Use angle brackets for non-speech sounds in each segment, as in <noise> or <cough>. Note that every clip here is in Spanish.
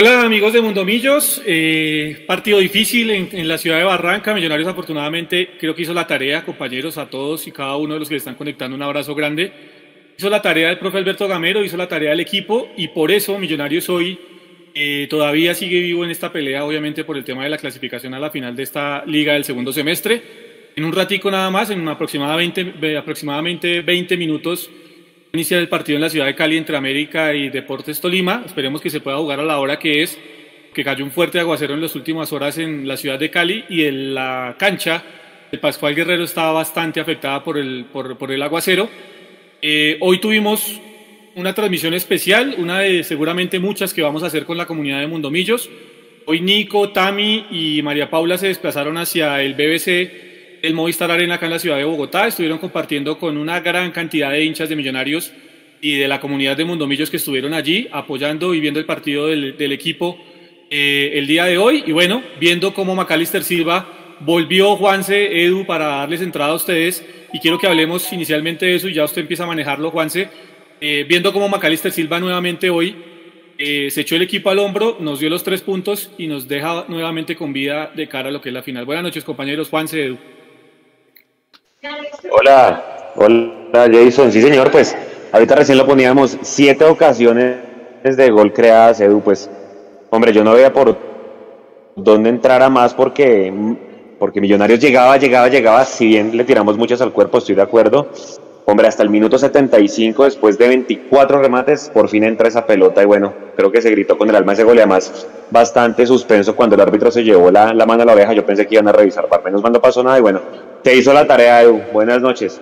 Hola amigos de Mundomillos, eh, partido difícil en, la ciudad de Barranca, Millonarios afortunadamente creo que hizo la tarea, compañeros, a todos y cada uno de los que están conectando un abrazo grande. Hizo la tarea del profe Alberto Gamero, hizo la tarea del equipo y por eso Millonarios hoy eh, todavía sigue vivo en esta pelea, obviamente por el tema de la clasificación a la final de esta liga del segundo semestre. En un ratico nada más, en aproximadamente, aproximadamente 20 minutos, inicia el partido en la ciudad de Cali entre América y Deportes Tolima. Esperemos que se pueda jugar a la hora que es, que cayó un fuerte aguacero en las últimas horas en la ciudad de Cali y en la cancha el Pascual Guerrero estaba bastante afectada por el, por, por el aguacero. Eh, hoy tuvimos una transmisión especial, una de seguramente muchas que vamos a hacer con la comunidad de Mundomillos. Hoy Nico, Tami y María Paula se desplazaron hacia el BBC el Movistar Arena acá en la ciudad de Bogotá. Estuvieron compartiendo con una gran cantidad de hinchas de Millonarios y de la comunidad de Mundomillos que estuvieron allí apoyando y viendo el partido del, equipo eh, el día de hoy. Y bueno, viendo cómo Macalister Silva volvió Juanse, Edu, para darles entrada a ustedes. Y quiero que hablemos inicialmente de eso y ya usted empieza a manejarlo, Juanse. Eh, viendo cómo Macalister Silva nuevamente hoy eh, se echó el equipo al hombro, nos dio los tres puntos y nos deja nuevamente con vida de cara a lo que es la final. Buenas noches, compañeros. Juanse, Edu. Hola, hola Jason. Sí, señor, pues ahorita recién lo poníamos. Siete ocasiones de gol creadas, Edu. Pues, hombre, yo no veía por dónde entrara más porque, porque Millonarios llegaba, llegaba, llegaba. Si bien le tiramos muchas al cuerpo, estoy de acuerdo. Hombre, hasta el minuto 75, después de 24 remates, por fin entra esa pelota y bueno, creo que se gritó con el alma ese gol y además bastante suspenso cuando el árbitro se llevó la, la mano a la oreja. Yo pensé que iban a revisar, para menos mal no pasó nada y bueno, te hizo la tarea, Edu. Buenas noches.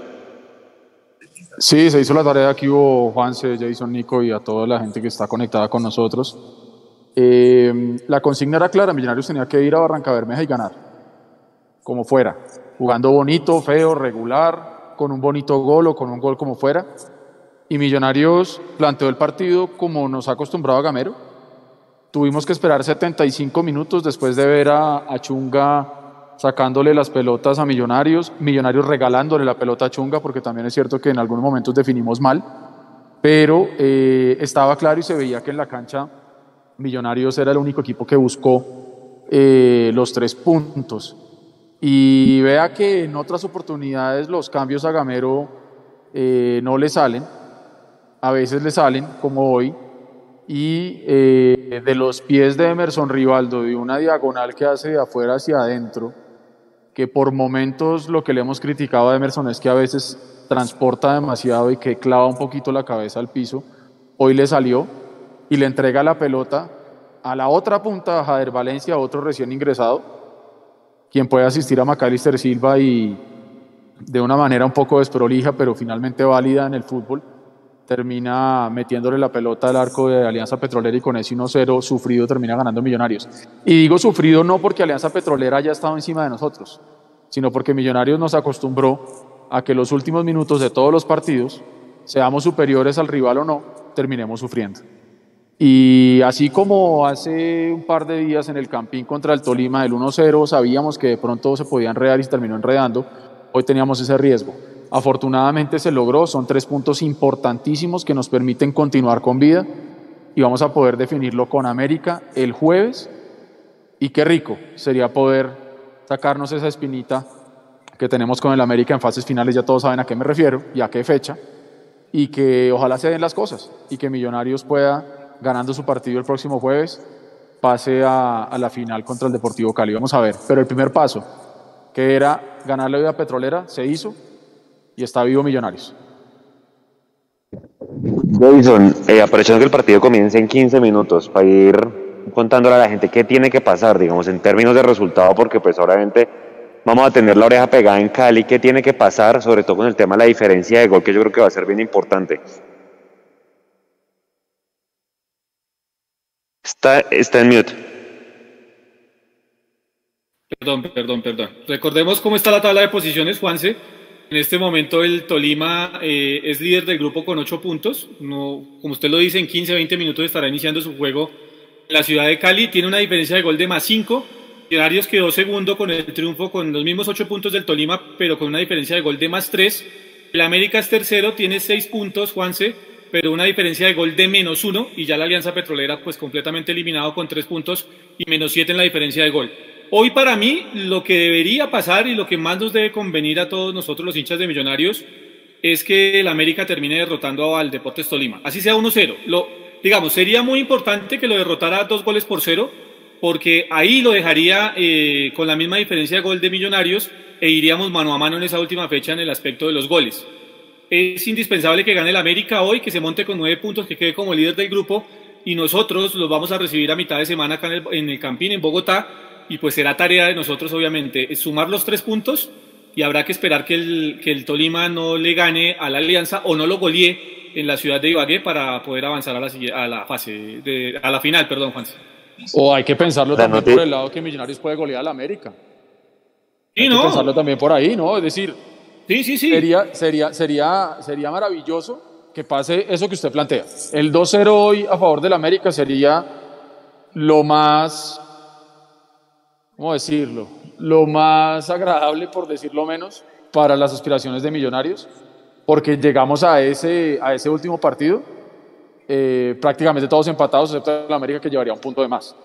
Sí, se hizo la tarea. Aquí hubo Juanse, Jason, Nico y a toda la gente que está conectada con nosotros. Eh, la consigna era clara: Millonarios tenía que ir a Barranca Bermeja y ganar, como fuera, jugando bonito, feo, regular, con un bonito gol o con un gol como fuera. Y Millonarios planteó el partido como nos ha acostumbrado a Gamero. Tuvimos que esperar 75 minutos después de ver a, a Chunga sacándole las pelotas a Millonarios, Millonarios regalándole la pelota a Chunga, porque también es cierto que en algunos momentos definimos mal, pero eh, estaba claro y se veía que en la cancha Millonarios era el único equipo que buscó eh, los tres puntos. Y vea que en otras oportunidades los cambios a Gamero eh, no le salen, a veces le salen, como hoy, y de los pies de Emerson Rivaldo, de una diagonal que hace de afuera hacia adentro, que por momentos lo que le hemos criticado a Emerson es que a veces transporta demasiado y que clava un poquito la cabeza al piso. Hoy le salió y le entrega la pelota a la otra punta, a Jader Valencia, otro recién ingresado, quien puede asistir a Macalister Silva y de una manera un poco desprolija, pero finalmente válida en el fútbol, termina metiéndole la pelota al arco de Alianza Petrolera y con ese 1-0 sufrido termina ganando Millonarios. Y digo sufrido no porque Alianza Petrolera haya estado encima de nosotros, sino porque Millonarios nos acostumbró a que los últimos minutos de todos los partidos, seamos superiores al rival o no, terminemos sufriendo. Y así como hace un par de días en el Campín contra el Tolima del 1-0 sabíamos que de pronto se podía enredar y se terminó enredando, hoy teníamos ese riesgo. Afortunadamente se logró, son tres puntos importantísimos que nos permiten continuar con vida y vamos a poder definirlo con América el jueves. Y qué rico sería poder sacarnos esa espinita que tenemos con el América en fases finales, ya todos saben a qué me refiero y a qué fecha, y que ojalá se den las cosas y que Millonarios pueda, ganando su partido el próximo jueves, pase a, a la final contra el Deportivo Cali. Vamos a ver, pero el primer paso, que era ganar la vida petrolera, se hizo, y está vivo Millonarios. Jason, eh, aprovechando que el partido comienza en 15 minutos, para ir contándole a la gente qué tiene que pasar, digamos, en términos de resultado, porque pues obviamente vamos a tener la oreja pegada en Cali, qué tiene que pasar, sobre todo con el tema de la diferencia de gol, que yo creo que va a ser bien importante. Está, está en mute. Perdón, perdón, perdón. Recordemos cómo está la tabla de posiciones, Juanse. En este momento el Tolima eh, es líder del grupo con 8 puntos. No, como usted lo dice, en 15 20 minutos estará iniciando su juego la ciudad de Cali. Tiene una diferencia de gol de más 5. Millonarios quedó segundo con el triunfo con los mismos 8 puntos del Tolima, pero con una diferencia de gol de más 3. El América es tercero, tiene 6 puntos, Juanse. pero una diferencia de gol de menos uno y ya la Alianza Petrolera pues completamente eliminado con tres puntos y menos siete en la diferencia de gol. Hoy para mí lo que debería pasar y lo que más nos debe convenir a todos nosotros los hinchas de Millonarios es que el América termine derrotando al Deportes Tolima, así sea 1-0. Lo, digamos, sería muy importante que lo derrotara dos goles por cero, porque ahí lo dejaría eh, con la misma diferencia de gol de Millonarios e iríamos mano a mano en esa última fecha en el aspecto de los goles. Es indispensable que gane el América hoy, que se monte con nueve puntos, que quede como líder del grupo y nosotros los vamos a recibir a mitad de semana acá en el, en el Campín, en Bogotá, y pues será tarea de nosotros, obviamente, sumar los tres puntos y habrá que esperar que el, que el Tolima no le gane a la Alianza o no lo golee en la ciudad de Ibagué para poder avanzar a la, a la fase, de, a la final, perdón, Juan. O hay que pensarlo también por el lado que Millonarios puede golear a la América. Sí, hay ¿no? que pensarlo también por ahí, ¿no? Es decir, sí, sí, sí. Sería, sería, sería, sería maravilloso que pase eso que usted plantea. El 2-0 hoy a favor del América sería lo más, ¿cómo decirlo? Lo más agradable, por decirlo menos, para las aspiraciones de Millonarios, porque llegamos a ese, a ese último partido eh, prácticamente todos empatados, excepto el América que llevaría un punto de más.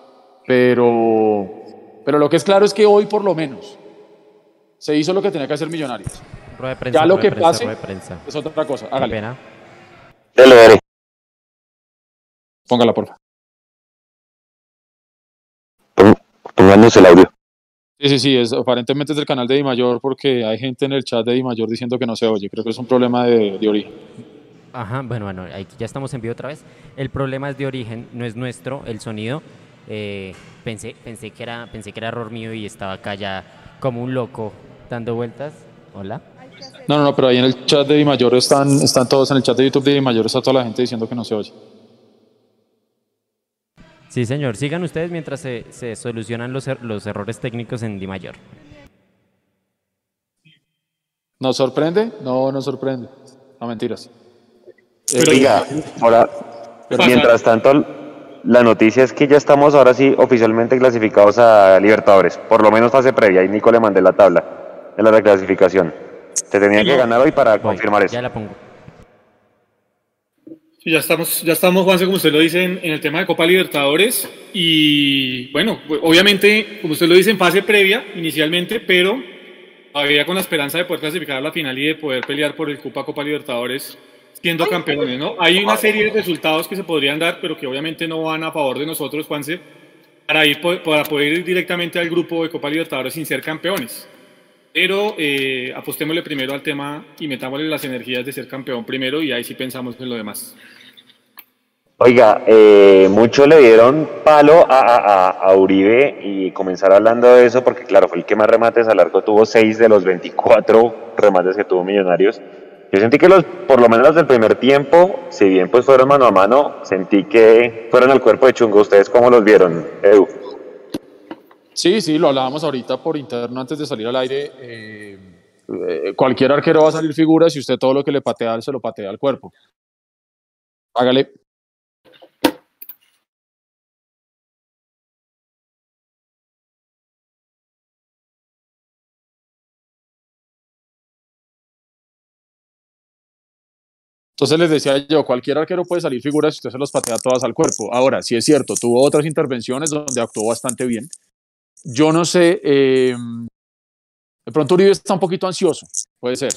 Pero, pero lo que es claro es que hoy, por lo menos, se hizo lo que tenía que hacer Millonarios. Rueda de prensa, ya lo que prensa, pase prensa. es otra cosa. Hágale. pena. Dele, dele. Póngala, porfa. Pon- Pónganos el audio. Sí, sí, sí, es, aparentemente es del canal de Di Mayor porque hay gente en el chat de Di Mayor diciendo que no se oye. Creo que es un problema de, de origen. Ajá, bueno, bueno, ahí ya estamos en vivo otra vez. El problema es de origen, no es nuestro, el sonido. Eh, pensé, pensé, que era, pensé que era error mío y estaba acá ya como un loco dando vueltas. Hola. No, no, no, pero ahí en el chat de Di Mayor están, están todos, en el chat de YouTube de Di Mayor está toda la gente diciendo que no se oye. Sí, señor, sigan ustedes mientras se, se solucionan los, er- los errores técnicos en Di Mayor. ¿Nos sorprende? No, nos sorprende. No, mentiras. Eh, Pero- Oiga, ahora, Pero- mientras tanto, la noticia es que ya estamos ahora sí oficialmente clasificados a Libertadores. Por lo menos fase previa. Y Nico le mandé la tabla de la reclasificación. Se tenía que ganar hoy para Voy, confirmar eso. Ya la pongo. Sí, ya estamos, ya estamos, Juanse, como usted lo dice, en, en el tema de Copa Libertadores. Y bueno, pues, obviamente, como usted lo dice, en fase previa inicialmente, pero todavía con la esperanza de poder clasificar a la final y de poder pelear por el Copa Copa Libertadores siendo campeones, ¿no? Hay una serie de resultados que se podrían dar, pero que obviamente no van a favor de nosotros, Juanse, para, ir, para poder ir directamente al grupo de Copa Libertadores sin ser campeones. Pero eh, apostémosle primero al tema y metámosle las energías de ser campeón primero y ahí sí pensamos en lo demás. Oiga, eh, mucho le dieron palo a, a- a- a Uribe y comenzar hablando de eso porque claro, fue el que más remates al arco, tuvo 6 de los 24 remates que tuvo Millonarios. Yo sentí que los, por lo menos los del primer tiempo, si bien pues fueron mano a mano, sentí que fueron al cuerpo de chungo. ¿Ustedes cómo los vieron, Edu? Sí, sí, lo hablábamos ahorita por interno antes de salir al aire. eh, eh, cualquier arquero va a salir figura si usted todo lo que le patea se lo patea al cuerpo. Hágale. Entonces les decía yo, cualquier arquero puede salir figura si usted se los patea todas al cuerpo. Ahora, sí es cierto, tuvo otras intervenciones donde actuó bastante bien. Yo no sé, eh, de pronto Uribe está un poquito ansioso, puede ser.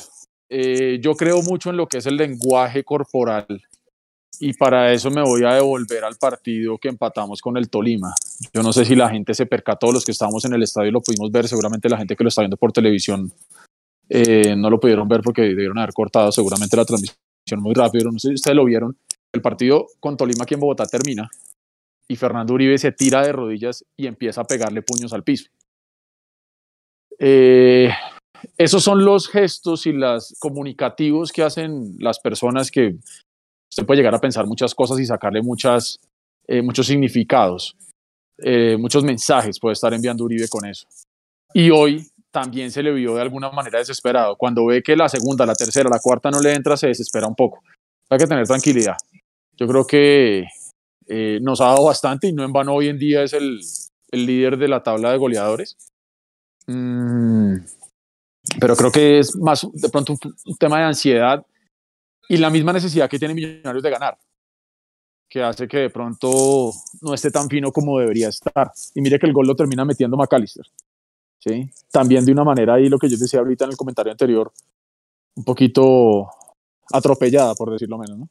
Eh, yo creo mucho en lo que es el lenguaje corporal y para eso me voy a devolver al partido que empatamos con el Tolima. Yo no sé si la gente se percató, los que estábamos en el estadio lo pudimos ver, seguramente la gente que lo está viendo por televisión eh, no lo pudieron ver porque debieron haber cortado seguramente la transmisión muy rápido, no sé si ustedes lo vieron. El partido con Tolima aquí en Bogotá termina y Fernando Uribe se tira de rodillas y empieza a pegarle puños al piso. Eh, esos son los gestos y los comunicativos que hacen las personas que usted puede llegar a pensar muchas cosas y sacarle eh, muchos significados, eh, muchos mensajes puede estar enviando Uribe con eso. Y hoy también se le vio de alguna manera desesperado. Cuando ve que la segunda, la tercera, la cuarta no le entra, se desespera un poco. Hay que tener tranquilidad. Yo creo que eh, nos ha dado bastante y no en vano hoy en día es el, el líder de la tabla de goleadores. Mm, pero creo que es más de pronto un, tema de ansiedad y la misma necesidad que tiene Millonarios de ganar, que hace que de pronto no esté tan fino como debería estar. Y mire que el gol lo termina metiendo McAllister. ¿sí? También de una manera ahí, lo que yo decía ahorita en el comentario anterior, un poquito atropellada, por decirlo menos, ¿no?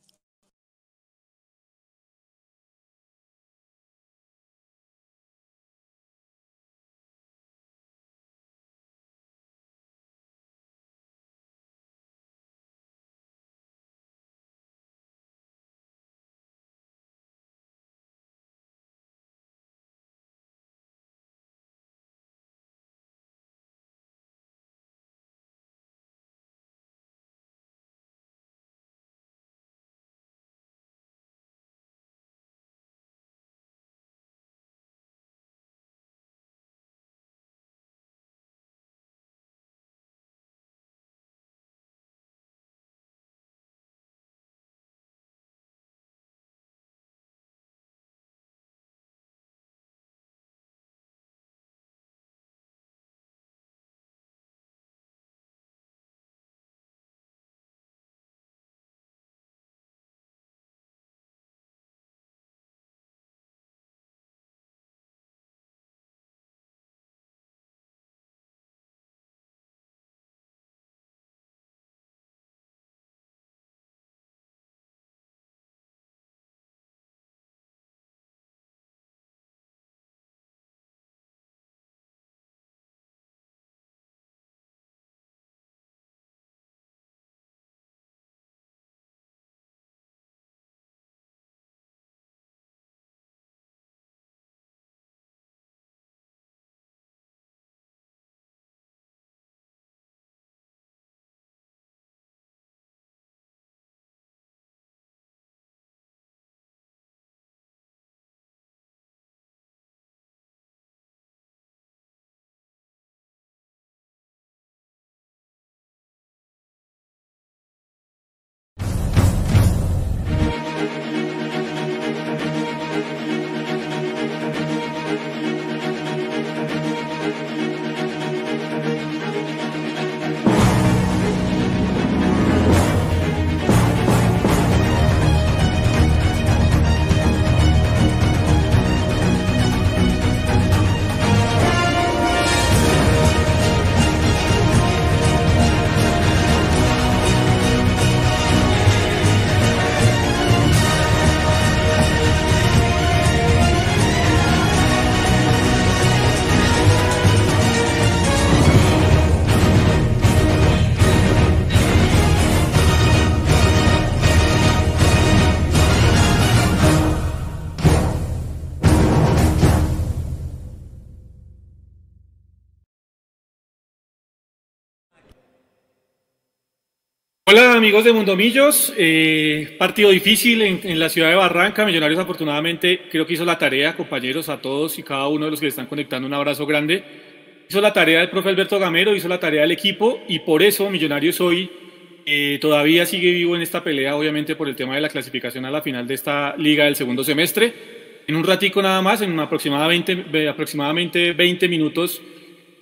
Hola amigos de Mundomillos, eh, partido difícil en, la ciudad de Barranca, Millonarios afortunadamente creo que hizo la tarea, compañeros, a todos y cada uno de los que están conectando un abrazo grande. Hizo la tarea del profe Alberto Gamero, hizo la tarea del equipo y por eso Millonarios hoy eh, todavía sigue vivo en esta pelea, obviamente por el tema de la clasificación a la final de esta liga del segundo semestre. En un ratico nada más, en aproximadamente, aproximadamente 20 minutos,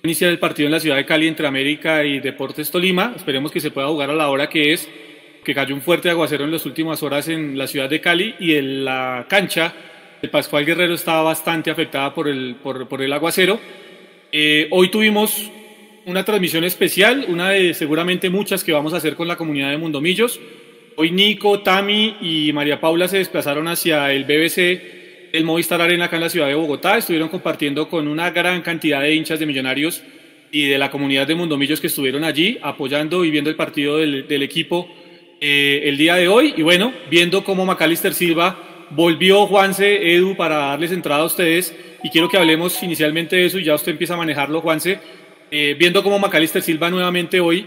iniciar el partido en la ciudad de Cali entre América y Deportes Tolima. Esperemos que se pueda jugar a la hora que es, que cayó un fuerte aguacero en las últimas horas en la ciudad de Cali y en la cancha de Pascual Guerrero estaba bastante afectada por el, por, por el aguacero. Eh, hoy tuvimos una transmisión especial, una de seguramente muchas que vamos a hacer con la comunidad de Mundomillos. Hoy Nico, Tami y María Paula se desplazaron hacia el BBC el Movistar Arena acá en la ciudad de Bogotá. Estuvieron compartiendo con una gran cantidad de hinchas de Millonarios y de la comunidad de Mundomillos que estuvieron allí apoyando y viendo el partido del, equipo eh, el día de hoy. Y bueno, viendo cómo Macalister Silva volvió Juanse, Edu, para darles entrada a ustedes. Y quiero que hablemos inicialmente de eso y ya usted empieza a manejarlo, Juanse. Eh, viendo cómo Macalister Silva nuevamente hoy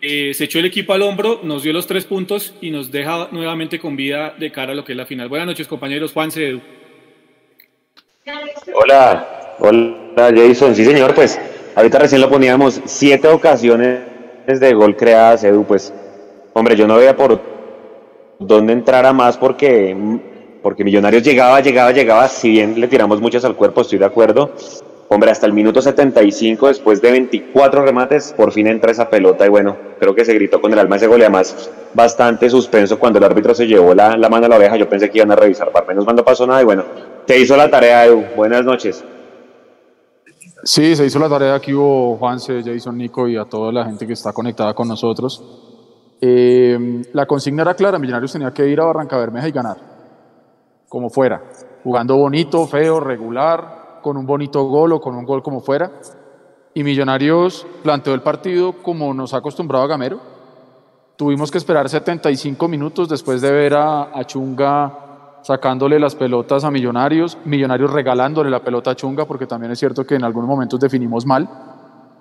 eh, se echó el equipo al hombro, nos dio los tres puntos y nos deja nuevamente con vida de cara a lo que es la final. Buenas noches, compañeros. Juanse, Edu. Hola, hola Jason. Sí, señor, pues ahorita recién lo poníamos siete ocasiones de gol creadas, Edu. Pues, hombre, yo no veía por dónde entrar a más porque, porque Millonarios llegaba, llegaba, llegaba. Si bien le tiramos muchas al cuerpo, estoy de acuerdo. Hombre, hasta el minuto 75, después de 24 remates, por fin entra esa pelota y bueno, creo que se gritó con el alma ese gol y además bastante suspenso cuando el árbitro se llevó la, la mano a la oreja. Yo pensé que iban a revisar, para menos mal no pasó nada y bueno, te hizo la tarea, Edu. Buenas noches. Sí, se hizo la tarea. Aquí hubo Juanse, Jason, Nico y a toda la gente que está conectada con nosotros. Eh, la consigna era clara, Millonarios tenía que ir a Barranca Bermeja y ganar, como fuera, jugando bonito, feo, regular, con un bonito gol o con un gol como fuera. Y Millonarios planteó el partido como nos ha acostumbrado a Gamero. Tuvimos que esperar 75 minutos después de ver a, a Chunga sacándole las pelotas a Millonarios, Millonarios regalándole la pelota a Chunga, porque también es cierto que en algunos momentos definimos mal,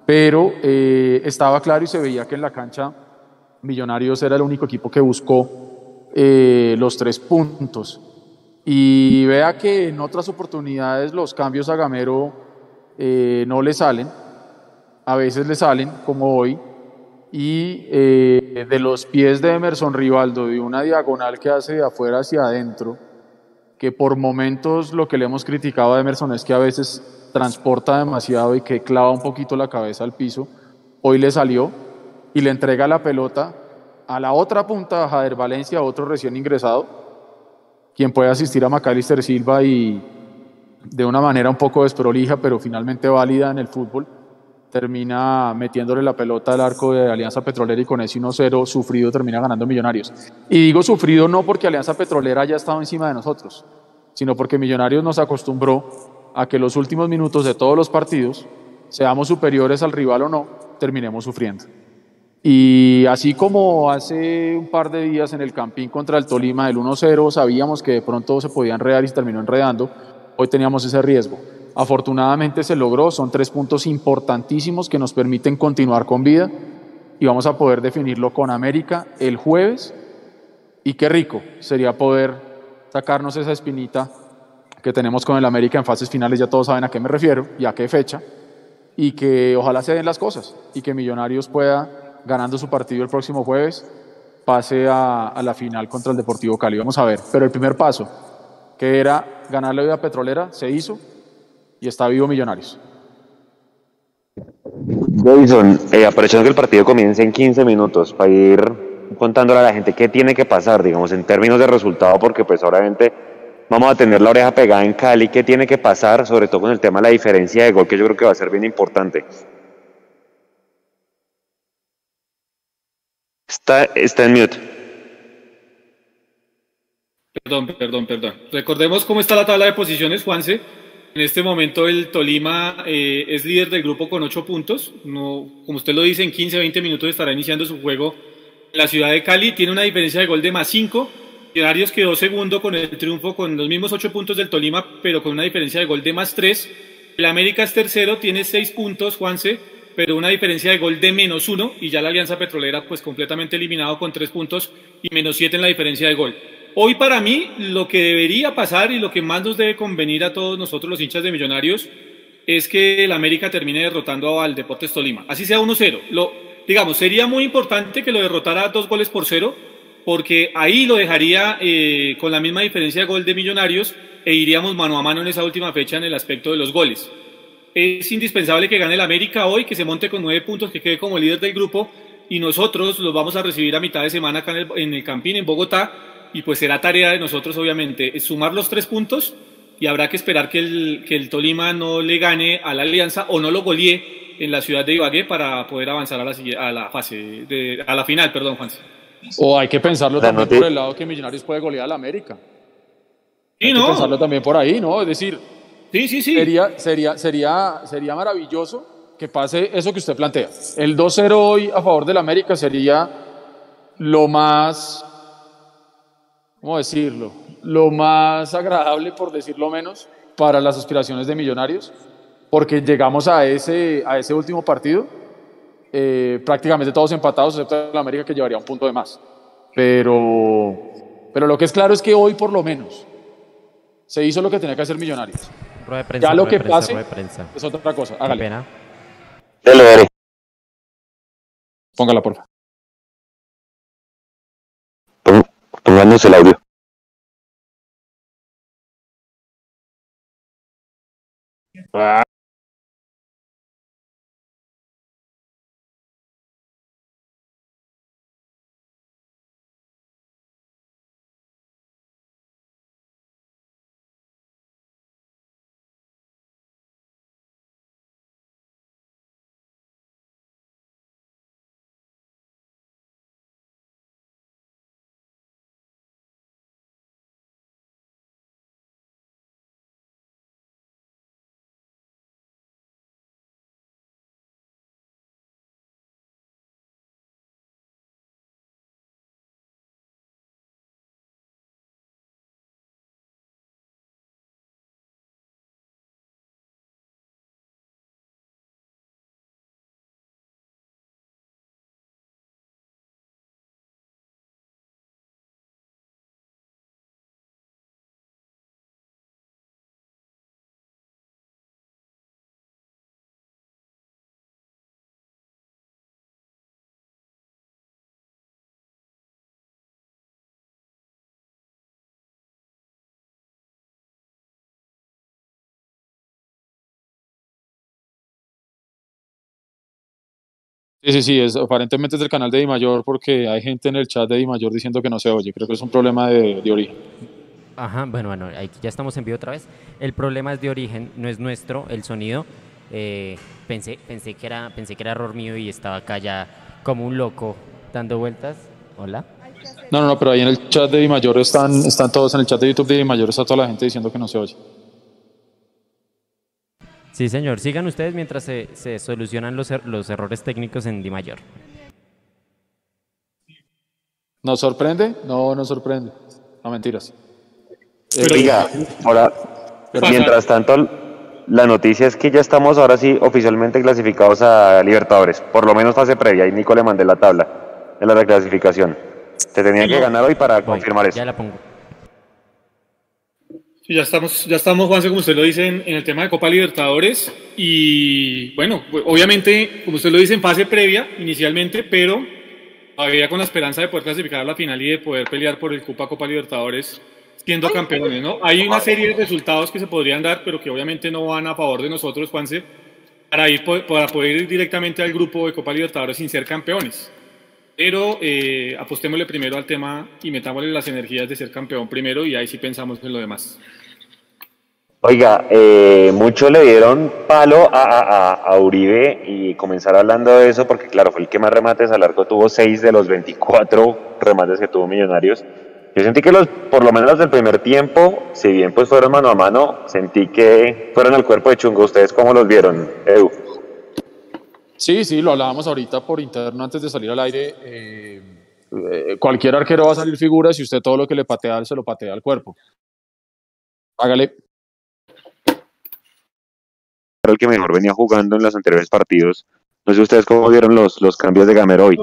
pero eh, estaba claro y se veía que en la cancha Millonarios era el único equipo que buscó eh, los tres puntos. Y vea que en otras oportunidades los cambios a Gamero eh, no le salen, a veces le salen, como hoy, y eh, de los pies de Emerson Rivaldo, de una diagonal que hace de afuera hacia adentro, que por momentos lo que le hemos criticado a Emerson es que a veces transporta demasiado y que clava un poquito la cabeza al piso, hoy le salió y le entrega la pelota a la otra punta, a Jader Valencia, otro recién ingresado, quien puede asistir a Macalister Silva y de una manera un poco desprolija, pero finalmente válida en el fútbol, termina metiéndole la pelota al arco de Alianza Petrolera y con ese 1-0 sufrido termina ganando Millonarios. Y digo sufrido no porque Alianza Petrolera haya estado encima de nosotros, sino porque Millonarios nos acostumbró a que los últimos minutos de todos los partidos, seamos superiores al rival o no, terminemos sufriendo. Y así como hace un par de días en el Campín contra el Tolima del 1-0 sabíamos que de pronto se podía enredar y terminó enredando, hoy teníamos ese riesgo. Afortunadamente se logró, son tres puntos importantísimos que nos permiten continuar con vida y vamos a poder definirlo con América el jueves. Y qué rico sería poder sacarnos esa espinita que tenemos con el América en fases finales, ya todos saben a qué me refiero y a qué fecha, y que ojalá se den las cosas y que Millonarios pueda, ganando su partido el próximo jueves, pase a, a la final contra el Deportivo Cali. Vamos a ver, pero el primer paso, que era ganar la vida petrolera, se hizo y está vivo Millonarios. Jason, eh, aprovechando que el partido comienza en 15 minutos, para ir contándole a la gente qué tiene que pasar, digamos, en términos de resultado, porque pues obviamente vamos a tener la oreja pegada en Cali, qué tiene que pasar, sobre todo con el tema de la diferencia de gol, que yo creo que va a ser bien importante. Está, está en mute. Perdón, perdón, perdón. Recordemos cómo está la tabla de posiciones, Juanse. En este momento el Tolima eh, es líder del grupo con 8 puntos. No, como usted lo dice, en 15, 20 minutos estará iniciando su juego en la ciudad de Cali. Tiene una diferencia de gol de más 5. Millonarios quedó segundo con el triunfo con los mismos 8 puntos del Tolima, pero con una diferencia de gol de más 3. El América es tercero, tiene 6 puntos, Juanse, pero una diferencia de gol de menos 1. Y ya la Alianza Petrolera, pues completamente eliminado con 3 puntos y menos 7 en la diferencia de gol. Hoy para mí lo que debería pasar y lo que más nos debe convenir a todos nosotros los hinchas de Millonarios es que el América termine derrotando al Deportes Tolima. Así sea 1-0. Lo, digamos, sería muy importante que lo derrotara dos goles por cero, porque ahí lo dejaría eh, con la misma diferencia de gol de Millonarios e iríamos mano a mano en esa última fecha en el aspecto de los goles. Es indispensable que gane el América hoy, que se monte con nueve puntos, que quede como líder del grupo y nosotros los vamos a recibir a mitad de semana acá en el, en el Campín, en Bogotá, y pues será tarea de nosotros, obviamente, sumar los tres puntos y habrá que esperar que el, que el Tolima no le gane a la Alianza o no lo golee en la ciudad de Ibagué para poder avanzar a la, a la fase, de, a la final, perdón, Juan. O hay que pensarlo también por el lado que Millonarios puede golear a la América. Sí, hay no. que pensarlo también por ahí, ¿no? Es decir, sí, sí, sí. Sería, sería, sería, sería maravilloso que pase eso que usted plantea. El 2-0 hoy a favor del América sería lo más ¿cómo decirlo? Lo más agradable, por decirlo menos, para las aspiraciones de Millonarios, porque llegamos a ese, a ese último partido eh, prácticamente todos empatados, excepto el América que llevaría un punto de más. Pero, pero lo que es claro es que hoy, por lo menos, se hizo lo que tenía que hacer Millonarios. Rueda de prensa, ya lo rueda que pase rueda de prensa. es otra cosa. Qué Hágale. pena. Póngala, porfa. Pon- Pónganos el audio. Sí, sí, sí, es, aparentemente es del canal de Di Mayor porque hay gente en el chat de Di Mayor diciendo que no se oye. Creo que es un problema de, de origen. Ajá, bueno, bueno, ahí ya estamos en vivo otra vez. El problema es de origen, no es nuestro, el sonido. Eh, pensé, pensé, que era, pensé que era error mío y estaba acá ya como un loco dando vueltas. Hola. No, no, no, pero ahí en el chat de Di Mayor están, están todos, en el chat de YouTube de Di Mayor está toda la gente diciendo que no se oye. Sí, señor. Sigan ustedes mientras se, se solucionan los, er- los errores técnicos en Di Mayor. ¿Nos sorprende? No, nos sorprende. No, mentiras. Pero- Oiga, ahora, mientras tanto, la noticia es que ya estamos ahora sí oficialmente clasificados a Libertadores. Por lo menos fase previa. Y Nico le mandé la tabla de la reclasificación. Se tenía que ganar hoy para Voy, confirmar eso. Ya la pongo. Sí, ya estamos, ya estamos, Juanse, como usted lo dice, en, en el tema de Copa Libertadores. Y bueno, pues, obviamente, como usted lo dice, en fase previa inicialmente, pero todavía con la esperanza de poder clasificar a la final y de poder pelear por el Copa Copa Libertadores siendo campeones, ¿no? Hay una serie de resultados que se podrían dar, pero que obviamente no van a favor de nosotros, Juanse, para, ir, para poder ir directamente al grupo de Copa Libertadores sin ser campeones. Pero eh, apostémosle primero al tema y metámosle las energías de ser campeón primero y ahí sí pensamos en lo demás. Oiga, eh, mucho le dieron palo a, a- a- a Uribe y comenzar hablando de eso porque claro, fue el que más remates al arco, tuvo 6 de los 24 remates que tuvo Millonarios. Yo sentí que los, por lo menos los del primer tiempo, si bien pues fueron mano a mano, sentí que fueron al cuerpo de chungo. ¿Ustedes cómo los vieron, Edu? Sí, sí, lo hablábamos ahorita por interno antes de salir al aire. eh, eh, cualquier arquero va a salir figura si usted todo lo que le patea, se lo patea al cuerpo. Hágale. Era el que mejor venía jugando en los anteriores partidos. No sé ustedes cómo vieron los, los cambios de Gamero hoy.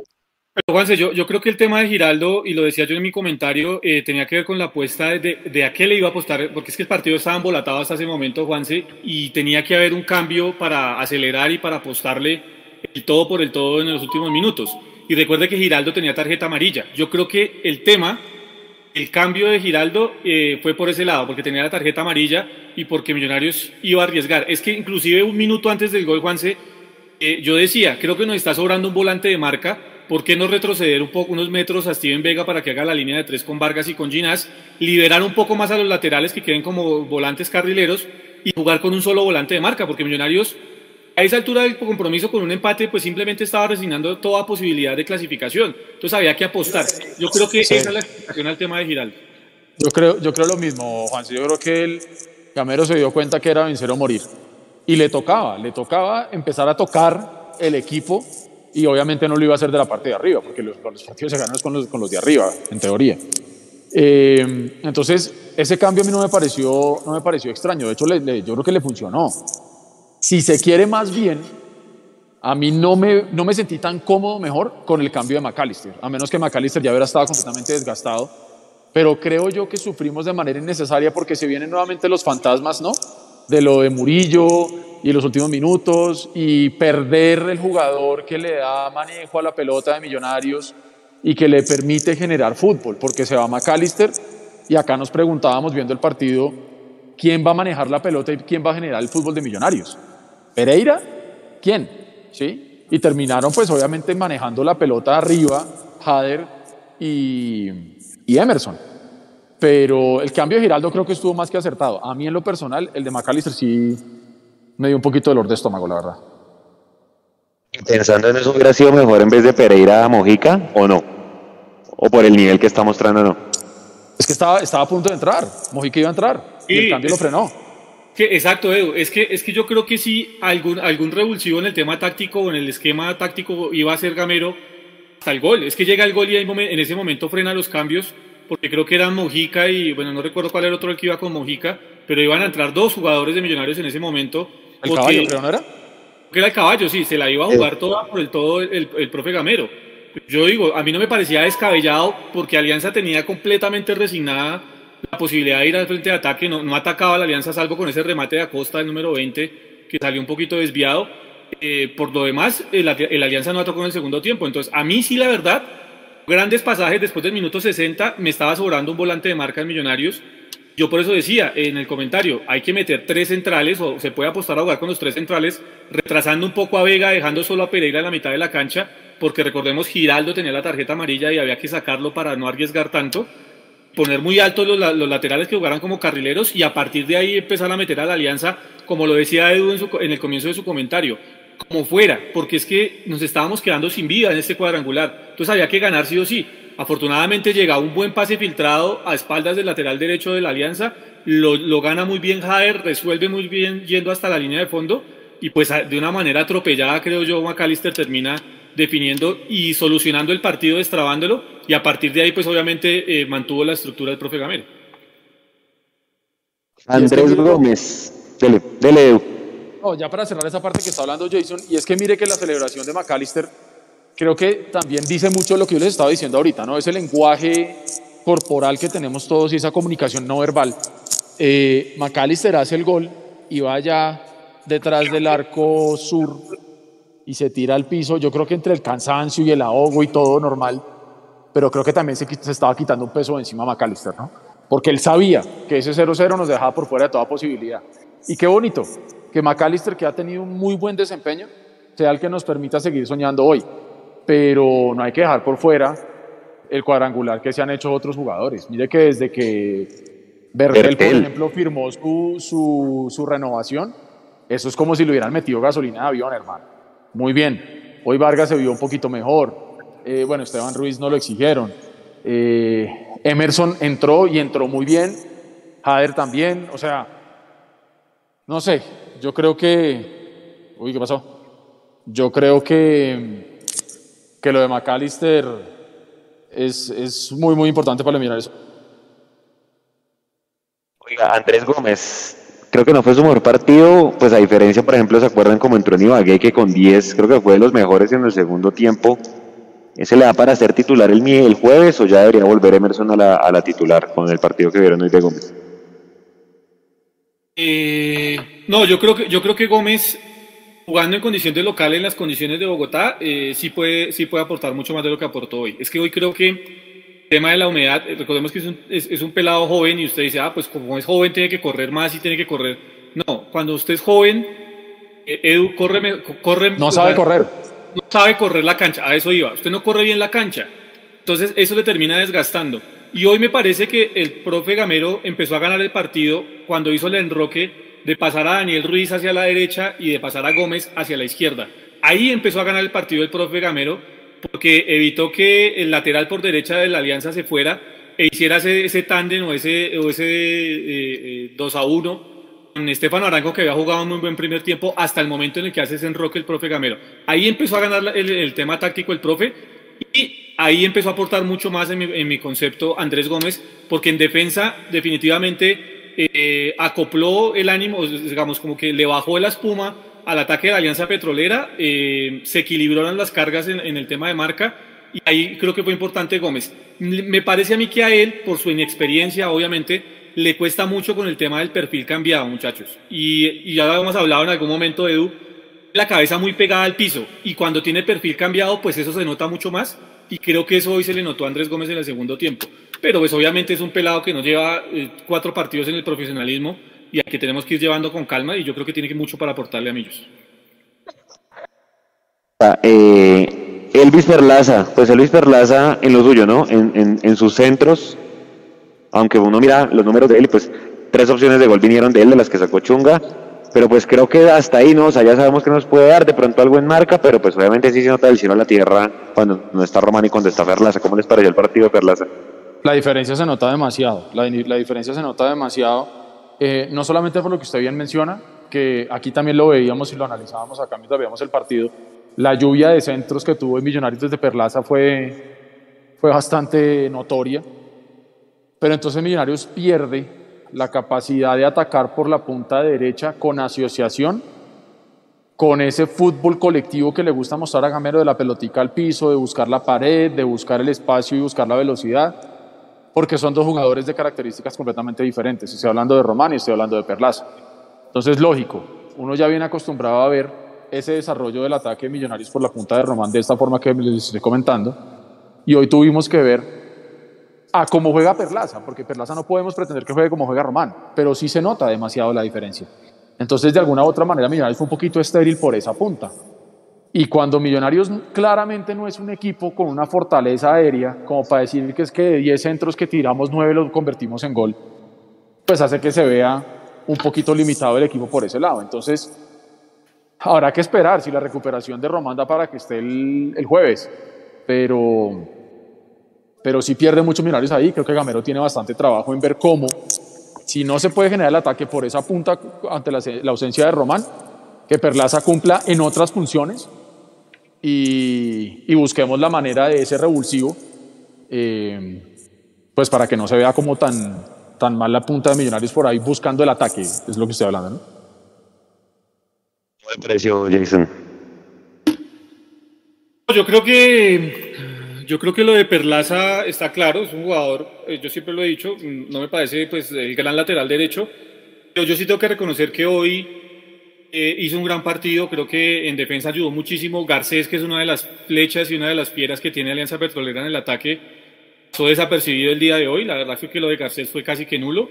Pero Juanse, yo, yo creo que el tema de Giraldo, y lo decía yo en mi comentario, eh, tenía que ver con la apuesta de, de a qué le iba a apostar, porque es que el partido estaba embolatado hasta ese momento, Juanse, y tenía que haber un cambio para acelerar y para apostarle el todo por el todo en los últimos minutos. Y recuerde que Giraldo tenía tarjeta amarilla. Yo creo que el tema, el cambio de Giraldo eh, fue por ese lado, porque tenía la tarjeta amarilla y porque Millonarios iba a arriesgar. Es que inclusive un minuto antes del gol, Juanse, eh, yo decía, creo que nos está sobrando un volante de marca. ¿Por qué no retroceder un poco, unos metros a Steven Vega para que haga la línea de tres con Vargas y con Ginás? Liberar un poco más a los laterales que queden como volantes carrileros y jugar con un solo volante de marca, porque Millonarios a esa altura del compromiso con un empate, pues simplemente estaba resignando toda posibilidad de clasificación. Entonces había que apostar. Yo creo que Sí. esa es la explicación al tema de Giraldo. Yo creo, yo creo lo mismo, Juan. Yo creo que el Gamero se dio cuenta que era vencer o morir. Y le tocaba, le tocaba empezar a tocar el equipo y obviamente no lo iba a hacer de la parte de arriba, porque los, los partidos se ganan con los, con los de arriba, en teoría. Eh, entonces, ese cambio a mí no me pareció, no me pareció extraño. De hecho, le- le- yo creo que le funcionó. Si se quiere más bien, a mí no me, no me sentí tan cómodo mejor con el cambio de McAllister, a menos que McAllister ya hubiera estado completamente desgastado. Pero creo yo que sufrimos de manera innecesaria porque se vienen nuevamente los fantasmas, ¿no? De lo de Murillo y los últimos minutos y perder el jugador que le da manejo a la pelota de Millonarios y que le permite generar fútbol, porque se va McAllister y acá nos preguntábamos viendo el partido quién va a manejar la pelota y quién va a generar el fútbol de Millonarios. Pereira, ¿quién? ¿Sí? Y terminaron pues obviamente manejando la pelota arriba, Hader y, y Emerson. Pero el cambio de Giraldo creo que estuvo más que acertado. A mí en lo personal, el de McAllister sí me dio un poquito de dolor de estómago, la verdad. Pensando en eso, ¿hubiera sido mejor en vez de Pereira a Mojica o no? ¿O por el nivel que está mostrando no? Es que estaba, estaba a punto de entrar, Mojica iba a entrar y el cambio lo frenó. Que, exacto, Edu. Es que, es que yo creo que sí, algún, algún revulsivo en el tema táctico o en el esquema táctico iba a ser Gamero hasta el gol. Es que llega el gol y en ese momento frena los cambios, porque creo que eran Mojica y, bueno, no recuerdo cuál era el otro el que iba con Mojica, pero iban a entrar dos jugadores de Millonarios en ese momento. El porque- caballo, creo, ¿no era? que era el caballo, sí, se la iba a jugar toda por el todo el, el profe Gamero. Yo digo, a mí no me parecía descabellado porque Alianza tenía completamente resignada la posibilidad de ir al frente de ataque, no, no atacaba la Alianza salvo con ese remate de Acosta del número 20 que salió un poquito desviado. Eh, por lo demás, el, el Alianza no atacó en el segundo tiempo. Entonces, a mí sí, la verdad, grandes pasajes después del minuto 60, me estaba sobrando un volante de marca en Millonarios Yo por eso decía en el comentario, hay que meter tres centrales o se puede apostar a jugar con los tres centrales, retrasando un poco a Vega, dejando solo a Pereira en la mitad de la cancha, porque recordemos Giraldo tenía la tarjeta amarilla y había que sacarlo para no arriesgar tanto, poner muy altos los, laterales que jugaran como carrileros y a partir de ahí empezar a meter a la alianza, como lo decía Edu en, en el comienzo de su comentario, como fuera, porque es que nos estábamos quedando sin vida en este cuadrangular, entonces había que ganar sí o sí. Afortunadamente llega un buen pase filtrado a espaldas del lateral derecho de la Alianza, lo, gana muy bien Jaer, resuelve muy bien yendo hasta la línea de fondo y pues de una manera atropellada creo yo McAllister termina definiendo y solucionando el partido, destrabándolo y a partir de ahí pues obviamente eh, mantuvo la estructura del profe Gamero. Andrés Gómez, dele, dele. ya para cerrar esa parte que está hablando Jason, y es que mire que la celebración de McAllister creo que también dice mucho lo que yo les estaba diciendo ahorita, ¿no? Ese lenguaje corporal que tenemos todos y esa comunicación no verbal. Eh, McAllister hace el gol y va allá detrás del arco sur y se tira al piso. Yo creo que entre el cansancio y el ahogo y todo normal, pero creo que también se, se estaba quitando un peso encima a McAllister, ¿no? Porque él sabía que ese 0-0 nos dejaba por fuera de toda posibilidad. Y qué bonito que McAllister, que ha tenido un muy buen desempeño, sea el que nos permita seguir soñando hoy pero no hay que dejar por fuera el cuadrangular que se han hecho otros jugadores. Mire que desde que Bertel, por ejemplo, firmó su, su, su, renovación, eso es como si le hubieran metido gasolina de avión, hermano. Muy bien. Hoy Vargas se vio un poquito mejor. Eh, bueno, Esteban Ruiz no lo exigieron. Eh, Emerson entró y entró muy bien. Jader también. O sea, no sé. Yo creo que. Uy, ¿qué pasó? Yo creo que que lo de McAllister es, es muy, muy importante para eliminar eso. Oiga, Andrés Gómez, creo que no fue su mejor partido, pues a diferencia, por ejemplo, ¿se acuerdan como entró en Ibagué, que con 10 creo que fue de los mejores en el segundo tiempo? ¿Ese le da para ser titular el, el jueves o ya debería volver Emerson a la, a la titular con el partido que vieron hoy de Gómez? Eh, no, yo creo que yo creo que Gómez jugando en condición de local en las condiciones de Bogotá, eh, sí, puede, sí puede aportar mucho más de lo que aportó hoy. Es que hoy creo que tema de la humedad, eh, recordemos que es un, es, un, pelado joven y usted dice, ah, pues como es joven tiene que correr más y tiene que correr. No, cuando usted es joven, eh, Edu, corre, corre no sabe correr. No sabe correr la cancha, a eso iba. Usted no corre bien la cancha. Entonces eso le termina desgastando. Y hoy me parece que el profe Gamero empezó a ganar el partido cuando hizo el enroque de pasar a Daniel Ruiz hacia la derecha y de pasar a Gómez hacia la izquierda. Ahí empezó a ganar el partido el profe Gamero porque evitó que el lateral por derecha de la alianza se fuera e hiciera ese, ese tándem o ese, o ese 2 eh, eh, a 1 con Estefano Arango que había jugado un muy buen primer tiempo hasta el momento en el que hace ese enroque el profe Gamero. Ahí empezó a ganar el, el tema táctico el profe y ahí empezó a aportar mucho más en mi, en mi concepto Andrés Gómez porque en defensa definitivamente eh, acopló el ánimo, digamos, como que le bajó la espuma al ataque de la Alianza Petrolera, eh, se equilibraron las cargas en, el tema de marca y ahí creo que fue importante Gómez. Me parece a mí que a él, por su inexperiencia, obviamente, le cuesta mucho con el tema del perfil cambiado, muchachos. Y, ya lo hemos hablado en algún momento, Edu, la cabeza muy pegada al piso y cuando tiene perfil cambiado, pues eso se nota mucho más y creo que eso hoy se le notó a Andrés Gómez en el segundo tiempo pero pues obviamente es un pelado que nos lleva eh, cuatro partidos en el profesionalismo y al que tenemos que ir llevando con calma y yo creo que tiene que mucho para aportarle a Millos. Ah, eh, Elvis Perlaza, pues Elvis Perlaza en lo suyo, ¿no? En, en, sus centros, aunque uno mira los números de él, pues tres opciones de gol vinieron de él, de las que sacó Chunga, pero pues creo que hasta ahí, ¿no? O sea, ya sabemos que nos puede dar de pronto algo en marca, pero pues obviamente sí se nota del cielo a la tierra cuando no está Román y cuando está Perlaza. ¿Cómo les pareció el partido de Perlaza? La diferencia se nota demasiado, la, diferencia se nota demasiado, eh, no solamente por lo que usted bien menciona, que aquí también lo veíamos y lo analizábamos acá mientras veíamos el partido, la lluvia de centros que tuvo en Millonarios desde Perlaza fue, fue bastante notoria, pero entonces Millonarios pierde la capacidad de atacar por la punta derecha con asociación, con ese fútbol colectivo que le gusta mostrar a Gamero de la pelotica al piso, de buscar la pared, de buscar el espacio y buscar la velocidad porque son dos jugadores de características completamente diferentes. Estoy hablando de Román y estoy hablando de Perlaza. Entonces, lógico, uno ya viene acostumbrado a ver ese desarrollo del ataque de Millonarios por la punta de Román de esta forma que les estoy comentando. Y hoy tuvimos que ver a cómo juega Perlaza, porque Perlaza no podemos pretender que juegue como juega Román, pero sí se nota demasiado la diferencia. Entonces, de alguna u otra manera, Millonarios fue un poquito estéril por esa punta. Y cuando Millonarios claramente no es un equipo con una fortaleza aérea, como para decir que es que de 10 centros que tiramos, 9 los convertimos en gol, pues hace que se vea un poquito limitado el equipo por ese lado. Entonces, habrá que esperar si la recuperación de Román da para que esté el, jueves. Pero, pero si pierde muchos Millonarios ahí, creo que Gamero tiene bastante trabajo en ver cómo, si no se puede generar el ataque por esa punta ante la, la ausencia de Román, que Perlaza cumpla en otras funciones y, y busquemos la manera de ese revulsivo, eh, pues para que no se vea como tan, tan mal la punta de Millonarios por ahí buscando el ataque, es lo que estoy hablando, ¿no? ¿Cómo le pareció, Jason? Yo creo que yo creo que lo de Perlaza está claro, es un jugador, eh, yo siempre lo he dicho, mm, no me parece pues el gran lateral derecho, pero yo sí tengo que reconocer que hoy eh, hizo un gran partido, creo que en defensa ayudó muchísimo, Garcés que es una de las flechas y una de las piedras que tiene Alianza Petrolera en el ataque, pasó desapercibido el día de hoy, la verdad fue que lo de Garcés fue casi que nulo,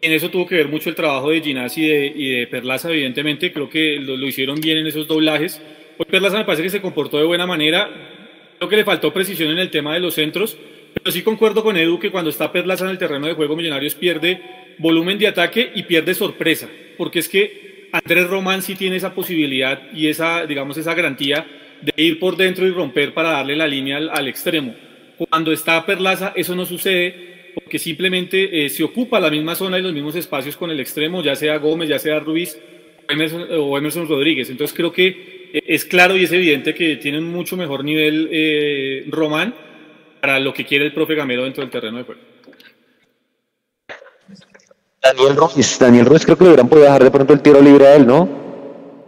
en eso tuvo que ver mucho el trabajo de Ginás y de, y de Perlaza, evidentemente, creo que lo, lo hicieron bien en esos doblajes, hoy Perlaza me parece que se comportó de buena manera, Creo que le faltó precisión en el tema de los centros, pero sí concuerdo con Edu que cuando está Perlaza en el terreno de juego, Millonarios pierde volumen de ataque y pierde sorpresa, porque es que Andrés Román sí tiene esa posibilidad y esa, digamos, esa garantía de ir por dentro y romper para darle la línea al, extremo. Cuando está Perlaza, eso no sucede porque simplemente eh, se ocupa la misma zona y los mismos espacios con el extremo, ya sea Gómez, ya sea Ruiz o Emerson, o Emerson Rodríguez. Entonces creo que es claro y es evidente que tienen mucho mejor nivel eh, Román para lo que quiere el profe Gamero dentro del terreno de juego. Daniel Ruiz, Daniel Ruiz creo que le hubieran podido dejar de pronto el tiro libre a él, ¿no?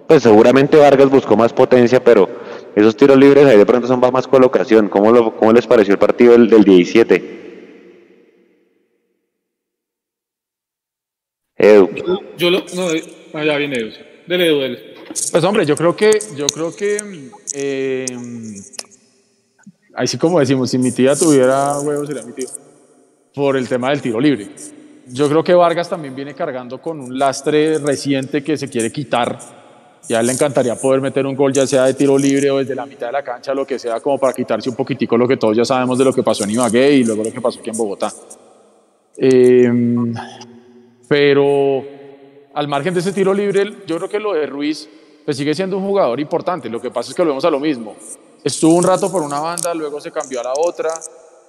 Pues seguramente Vargas buscó más potencia, pero esos tiros libres ahí de pronto son más colocación. ¿Cómo, lo, cómo les pareció el partido del, del 17? Edu. Yo lo, no, ya viene Edu. Dele, Edu, dele. Pues hombre, yo creo que, yo creo que, eh, así como decimos, si mi tía tuviera huevos sería mi tío, por el tema del tiro libre. Yo creo que Vargas también viene cargando con un lastre reciente que se quiere quitar. Ya le encantaría poder meter un gol, ya sea de tiro libre o desde la mitad de la cancha, lo que sea, como para quitarse un poquitico lo que todos ya sabemos de lo que pasó en Ibagué y luego lo que pasó aquí en Bogotá. Eh, pero al margen de ese tiro libre, yo creo que lo de Ruiz pues sigue siendo un jugador importante. Lo que pasa es que volvemos a lo mismo. Estuvo un rato por una banda, luego se cambió a la otra.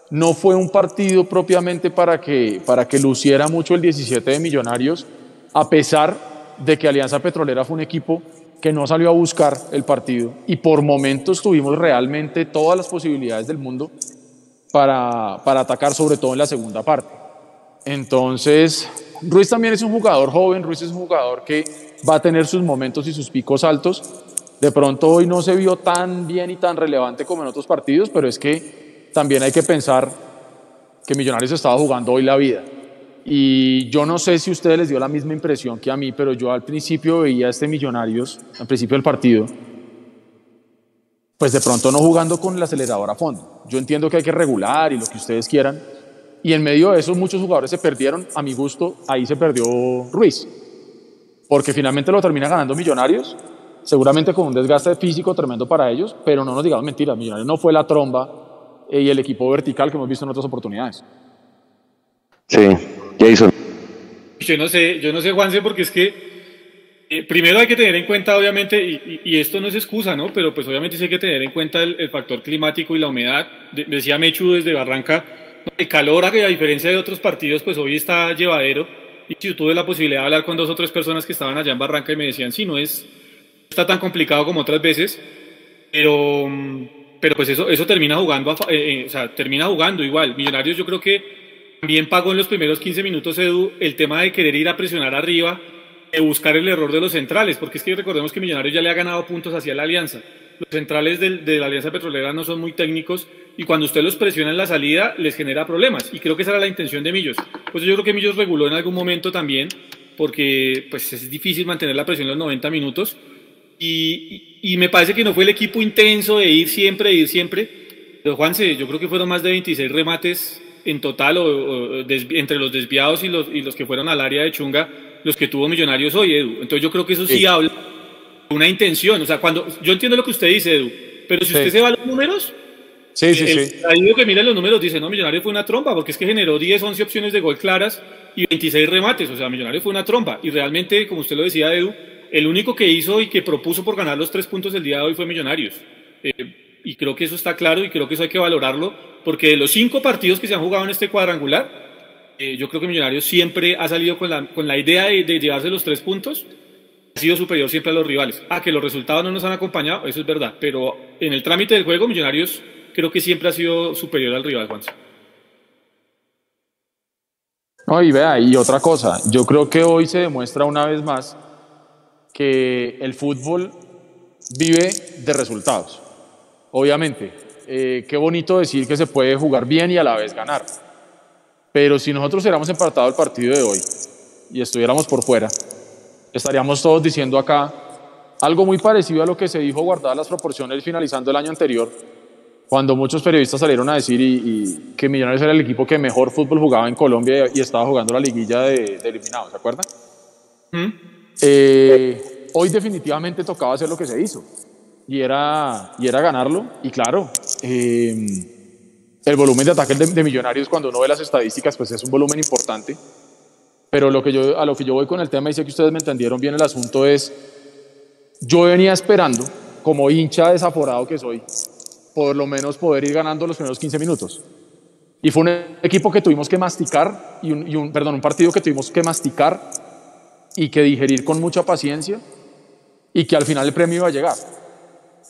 No fue un partido propiamente para que, para que luciera mucho el 17 de Millonarios, a pesar de que Alianza Petrolera fue un equipo que no salió a buscar el partido y por momentos tuvimos realmente todas las posibilidades del mundo para, para atacar, sobre todo en la segunda parte. Entonces, Ruiz también es un jugador joven, Ruiz es un jugador que va a tener sus momentos y sus picos altos. De pronto hoy no se vio tan bien y tan relevante como en otros partidos, pero es que también hay que pensar que Millonarios estaba jugando hoy la vida. Y yo no sé si a ustedes les dio la misma impresión que a mí, pero yo al principio veía a este Millonarios, al principio del partido, pues de pronto no jugando con el acelerador a fondo. Yo entiendo que hay que regular y lo que ustedes quieran. Y en medio de eso muchos jugadores se perdieron. A mi gusto, ahí se perdió Ruiz porque finalmente lo termina ganando Millonarios, seguramente con un desgaste físico tremendo para ellos, pero no nos digamos mentiras, Millonarios no fue la tromba y el equipo vertical que hemos visto en otras oportunidades. Sí, Jason. Yo no sé, yo no sé, Juanse, porque es que eh, primero hay que tener en cuenta, obviamente, y, y, esto no es excusa, ¿no? Pero pues obviamente sí hay que tener en cuenta el, el factor climático y la humedad. De, decía Mechu desde Barranca, el calor, a diferencia de otros partidos, pues hoy está llevadero y yo tuve la posibilidad de hablar con dos o tres personas que estaban allá en Barranca y me decían, sí, no es, está tan complicado como otras veces, pero, pero pues eso, eso termina jugando, eh, eh, o sea, termina jugando igual. Millonarios yo creo que también pagó en los primeros 15 minutos, Edu, el tema de querer ir a presionar arriba, de buscar el error de los centrales, porque es que recordemos que Millonarios ya le ha ganado puntos hacia la alianza. Los centrales de, de la alianza petrolera no son muy técnicos y cuando usted los presiona en la salida les genera problemas. Y creo que esa era la intención de Millos. Pues yo creo que Millos reguló en algún momento también, porque pues es difícil mantener la presión los 90 minutos. Y, y, me parece que no fue el equipo intenso de ir siempre, de ir siempre. Pero Juanse, yo creo que fueron más de 26 remates en total o, entre los desviados y los, y los que fueron al área de Chunga, los que tuvo Millonarios hoy, Edu. Entonces yo creo que eso sí, habla de una intención. O sea, cuando yo entiendo lo que usted dice, Edu, pero si usted se va a los números, sí, sí, sí. ahí que mira los números dice, no, Millonarios fue una trompa, porque es que generó 10, 11 opciones de gol claras y 26 remates. O sea, Millonarios fue una trompa. Y realmente, como usted lo decía, Edu, el único que hizo y que propuso por ganar los tres puntos el día de hoy fue Millonarios. Eh, y creo que eso está claro y creo que eso hay que valorarlo, porque de los cinco partidos que se han jugado en este cuadrangular, eh, yo creo que Millonarios siempre ha salido con la, idea de, llevarse los tres puntos, ha sido superior siempre a los rivales. Ah, que los resultados no nos han acompañado, eso es verdad, pero en el trámite del juego, Millonarios creo que siempre ha sido superior al rival, Juan. No, y vea, y otra cosa, yo creo que hoy se demuestra una vez más que el fútbol vive de resultados. Obviamente, eh, qué bonito decir que se puede jugar bien y a la vez ganar. Pero si nosotros hubiéramos empatado el partido de hoy y estuviéramos por fuera, estaríamos todos diciendo acá algo muy parecido a lo que se dijo guardadas las proporciones finalizando el año anterior, cuando muchos periodistas salieron a decir y, que Millonarios era el equipo que mejor fútbol jugaba en Colombia y, estaba jugando la liguilla de, de eliminados, ¿se acuerdan? ¿Mm? Eh, hoy definitivamente tocaba hacer lo que se hizo y era, y era ganarlo. Y claro, eh, el volumen de ataque de, Millonarios, cuando uno ve las estadísticas, pues es un volumen importante. Pero lo que yo, a lo que yo voy con el tema, y sé que ustedes me entendieron bien el asunto, es: yo venía esperando, como hincha desaforado que soy, por lo menos poder ir ganando los primeros 15 minutos. Y fue un equipo que tuvimos que masticar, y y un, perdón, un partido que tuvimos que masticar y que digerir con mucha paciencia y que al final el premio iba a llegar.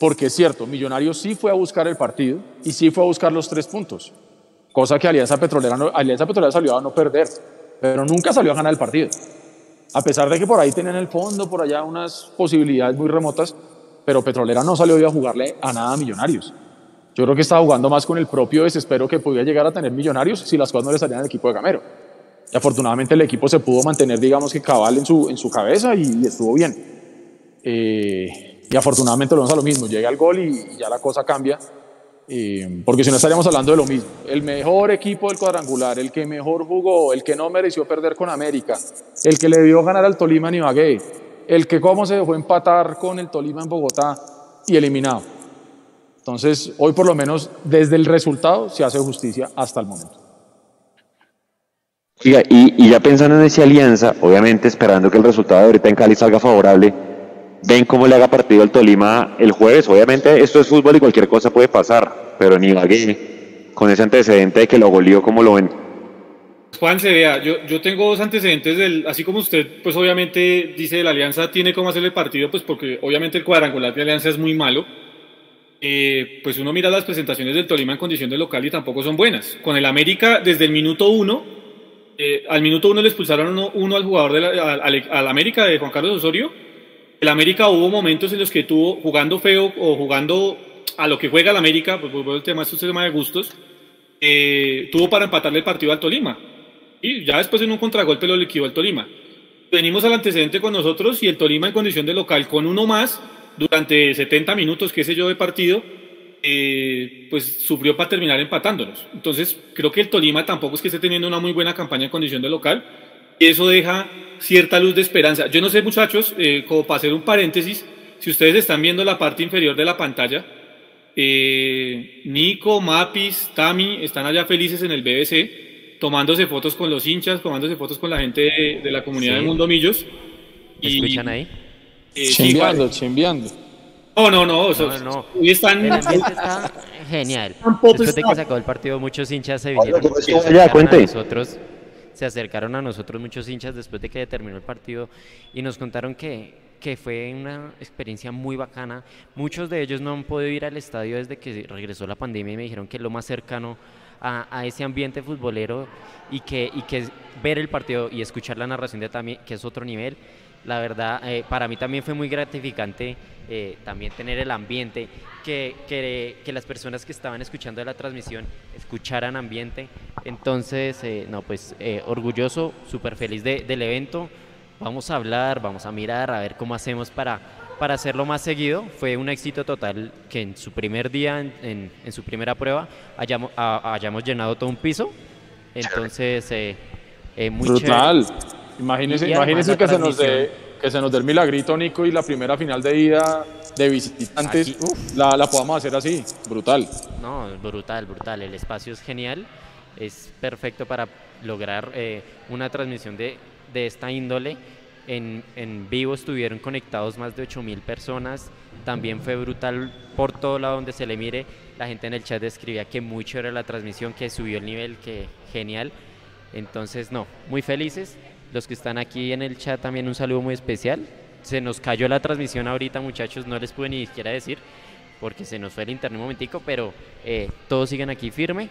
Porque es cierto, Millonarios sí fue a buscar el partido y sí fue a buscar los tres puntos, cosa que Alianza Petrolera, no, Alianza Petrolera salió a no perder, pero nunca salió a ganar el partido. A pesar de que por ahí tenían el fondo, por allá unas posibilidades muy remotas, pero Petrolera no salió a jugarle a nada a Millonarios. Yo creo que estaba jugando más con el propio desespero que podía llegar a tener Millonarios si las cosas no le salían al equipo de Gamero. Y afortunadamente el equipo se pudo mantener, digamos que cabal en su, en su cabeza y, estuvo bien. Eh, y afortunadamente lo vamos a lo mismo, llega el gol y, ya la cosa cambia. Eh, porque si no estaríamos hablando de lo mismo. El mejor equipo del cuadrangular, el que mejor jugó, el que no mereció perder con América, el que le dio ganar al Tolima en Ibagué, el que cómo se dejó empatar con el Tolima en Bogotá y eliminado. Entonces, hoy por lo menos desde el resultado se hace justicia hasta el momento y, ya pensando en esa alianza, obviamente esperando que el resultado de ahorita en Cali salga favorable, ven cómo le haga partido al Tolima el jueves. Obviamente esto es fútbol y cualquier cosa puede pasar, pero ni Ibagué, con ese antecedente de que lo goleó, ¿cómo lo ven? Juan, se vea, yo, yo tengo dos antecedentes, del, así como usted, pues obviamente dice la Alianza tiene cómo hacer el partido, pues porque obviamente el cuadrangular de Alianza es muy malo. Eh, pues uno mira las presentaciones del Tolima en condición de local y tampoco son buenas. Con el América, desde el minuto uno, eh, al minuto uno le expulsaron uno, al jugador de al, América de Juan Carlos Osorio. El América hubo momentos en los que tuvo jugando feo o jugando a lo que juega el América, pues, el tema es un tema de gustos, eh, tuvo para empatarle el partido al Tolima. Y ya después en un contragolpe lo liquidó al Tolima. Venimos al antecedente con nosotros y el Tolima en condición de local con uno más durante 70 minutos, qué sé yo, de partido, eh, pues sufrió para terminar empatándonos. Entonces, creo que el Tolima tampoco es que esté teniendo una muy buena campaña en condición de local y eso deja cierta luz de esperanza. Yo no sé, muchachos, eh, como para hacer un paréntesis, si ustedes están viendo la parte inferior de la pantalla, eh, Nico, Mapis, Tami están allá felices en el BBC, tomándose fotos con los hinchas, tomándose fotos con la gente de, la comunidad de Mundo Millos. ¿Escuchan ahí? chimbiando, chimbiando. No, no, no. no, están... El ambiente <laughs> está genial. Después de que se acabó el partido, muchos hinchas se vinieron. a nosotros, se acercaron a nosotros muchos hinchas después de que terminó el partido y nos contaron que, que fue una experiencia muy bacana. Muchos de ellos no han podido ir al estadio desde que regresó la pandemia y me dijeron que lo más cercano a, a, ese ambiente futbolero y que, y que ver el partido y escuchar la narración de también, que es otro nivel, la verdad, eh, para mí también fue muy gratificante eh, también tener el ambiente, que, que, las personas que estaban escuchando la transmisión escucharan ambiente. Entonces, eh, no, pues orgulloso, súper feliz del evento. Vamos a hablar, vamos a mirar, a ver cómo hacemos para, para hacerlo más seguido. Fue un éxito total que en su primer día, en, en, su primera prueba, hayamos, hayamos llenado todo un piso Entonces, eh, eh, muy Brutal. chévere. Imagínese la que se, nos dé, transmisión. que se nos dé el milagrito, Nico, y la primera final de ida de visitantes uf. la, la podamos hacer así. Brutal. No, brutal, brutal. El espacio es genial. Es perfecto para lograr eh, una transmisión de, de esta índole. En, en vivo estuvieron conectados más de 8.000 personas. También fue brutal por todo lado donde se le mire. La gente en el chat describía que mucho era la transmisión, que subió el nivel, que genial. Entonces, no, muy felices. Los que están aquí en el chat también un saludo muy especial. Se nos cayó la transmisión ahorita, muchachos, no les pude ni siquiera decir porque se nos fue el internet un momentico, pero eh, todos siguen aquí firme.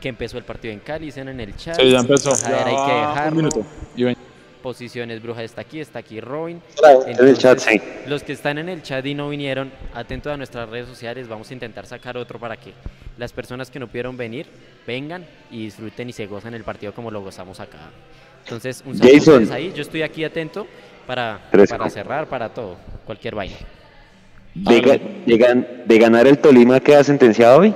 Que empezó el partido en Cali, dicen en el chat. Sí, ya empezó. Ajá, hay Ya que va un dejarlo. minuto. Y ven- Posiciones Bruja está aquí, está aquí Robin. En el chat, sí. Los que están en el chat y no vinieron, atentos a nuestras redes sociales, vamos a intentar sacar otro para que las personas que no pudieron venir vengan y disfruten y se gozan el partido como lo gozamos acá. Entonces, un saludo Jason. ustedes ahí, yo estoy aquí atento para, para cerrar, para todo, cualquier vaina. De, ga- de gan- de ganar el Tolima queda sentenciado hoy.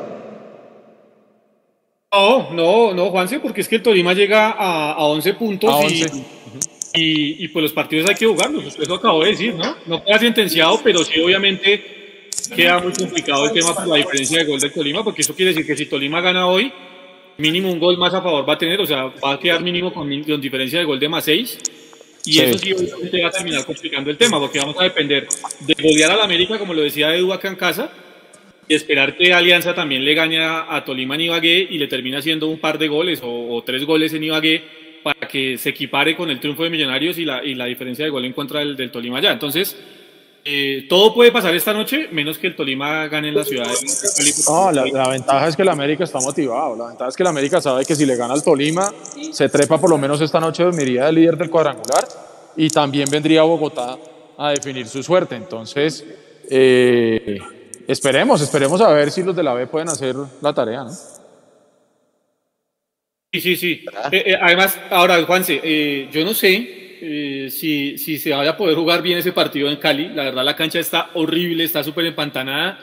No, no, no, Juanse, porque es que el Tolima llega a, a 11 puntos A y- 11. Y, y, pues los partidos hay que jugarlos, usted lo acabó de decir, ¿no? No queda sentenciado, pero sí obviamente queda muy complicado el tema por la diferencia de gol del Tolima, porque eso quiere decir que si Tolima gana hoy, mínimo un gol más a favor va a tener, o sea, va a quedar mínimo con, con diferencia de gol de más 6. Y Sí. eso sí obviamente va a terminar complicando el tema, porque vamos a depender de golear al América, como lo decía Edu acá en casa, y esperar que Alianza también le gane a, a Tolima en Ibagué y le termine haciendo un par de goles o, o tres goles en Ibagué para que se equipare con el triunfo de Millonarios y la, y la diferencia de gol en contra del, del Tolima ya. Entonces, eh, todo puede pasar esta noche, menos que el Tolima gane en la ciudad. No, la, la ventaja es que el América está motivado. La ventaja es que el América sabe que si le gana al Tolima, se trepa por lo menos esta noche, dormiría de líder del cuadrangular y también vendría a Bogotá a definir su suerte. Entonces, eh, esperemos, esperemos a ver si los de la B pueden hacer la tarea. ¿no? Sí, sí, sí. Eh, eh, además, ahora, Juanse, yo no sé eh, si, si se vaya a poder jugar bien ese partido en Cali. La verdad, la cancha está horrible, está súper empantanada.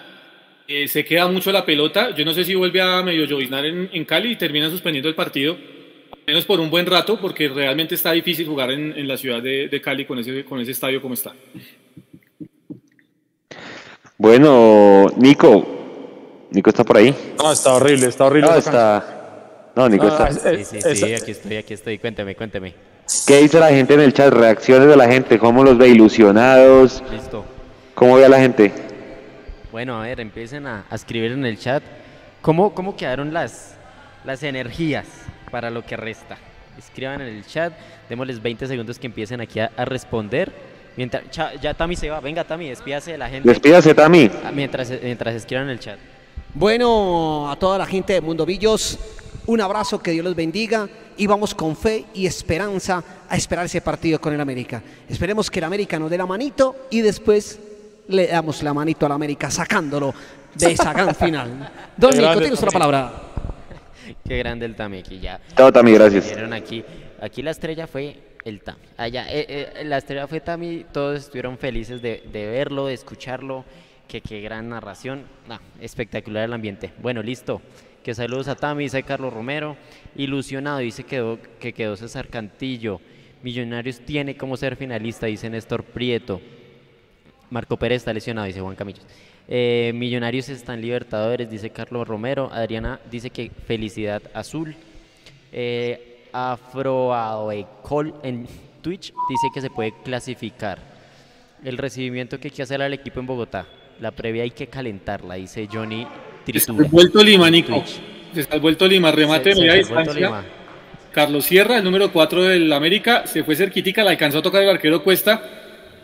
Eh, se queda mucho la pelota. Yo no sé si vuelve a medio lloviznar en, en Cali y termina suspendiendo el partido. Al menos por un buen rato, porque realmente está difícil jugar en, en la ciudad de, de Cali con ese, con ese estadio como está. Bueno, Nico. Nico está por ahí. No, está horrible, está horrible. No, esa cancha. está. No, Nico Ah, está. es- Sí, es- sí, sí, aquí estoy, aquí estoy. Cuénteme, cuénteme. ¿Qué dice la gente en el chat? Reacciones de la gente. ¿Cómo los ve ilusionados? Listo. ¿Cómo ve a la gente? Bueno, a ver, empiecen a, a escribir en el chat cómo, cómo quedaron las, las energías para lo que resta. Escriban en el chat, démosles 20 segundos que empiecen aquí a, a responder. Mientras, cha- ya Tami se va, venga Tami, despídase de la gente Despídase, Tami. Ah, mientras, mientras escriban en el chat. Bueno, a toda la gente de Mundo Villos, un abrazo, que Dios los bendiga y vamos con fe y esperanza a esperar ese partido con el América. Esperemos que el América nos dé la manito y después le damos la manito al América sacándolo de esa gran <laughs> final. Don Qué Nico, tienes la palabra. <laughs> Qué grande el Tami aquí ya. Chao, Tami, gracias. Aquí, aquí la estrella fue el Tami. Allá, eh, eh, la estrella fue Tami, todos estuvieron felices de, de verlo, de escucharlo. Que qué gran narración. No, espectacular el ambiente. Bueno, listo. Que saludos a Tami, dice Carlos Romero. Ilusionado, dice quedó, que quedó César Cantillo. Millonarios tiene como ser finalista, dice Néstor Prieto. Marco Pérez está lesionado, dice Juan Camillos. Eh, Millonarios están Libertadores, dice Carlos Romero. Adriana dice que felicidad azul. Eh, en Twitch dice que se puede clasificar. El recibimiento que hay que hacer al equipo en Bogotá. La previa hay que calentarla, dice Johnny Tritura. salvó el Tolima, Nico. Se salvó el Tolima, remate Se- de media distancia. Carlos Sierra, el número 4 del América, se fue cerquitica, la alcanzó a tocar el arquero Cuesta.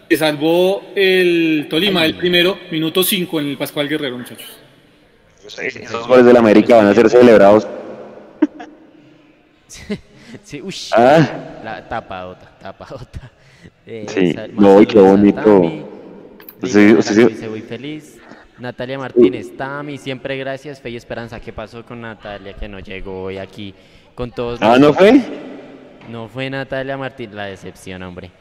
Se salvó el Tolima, el primero, minuto 5 en el Pascual Guerrero, muchachos. Esos goles del América van a ser celebrados. <laughs> Sí, ush, Ah. la tapadota, tapadota. Eh, Sí, sal- no, qué bonito. Sí. Arango dice, "Voy feliz. Natalia Martínez, Tami, siempre gracias, fe y esperanza. ¿Qué pasó con Natalia que no llegó hoy aquí con todos? Ah, ¿no fue? No fue Natalia Martínez, la decepción, hombre.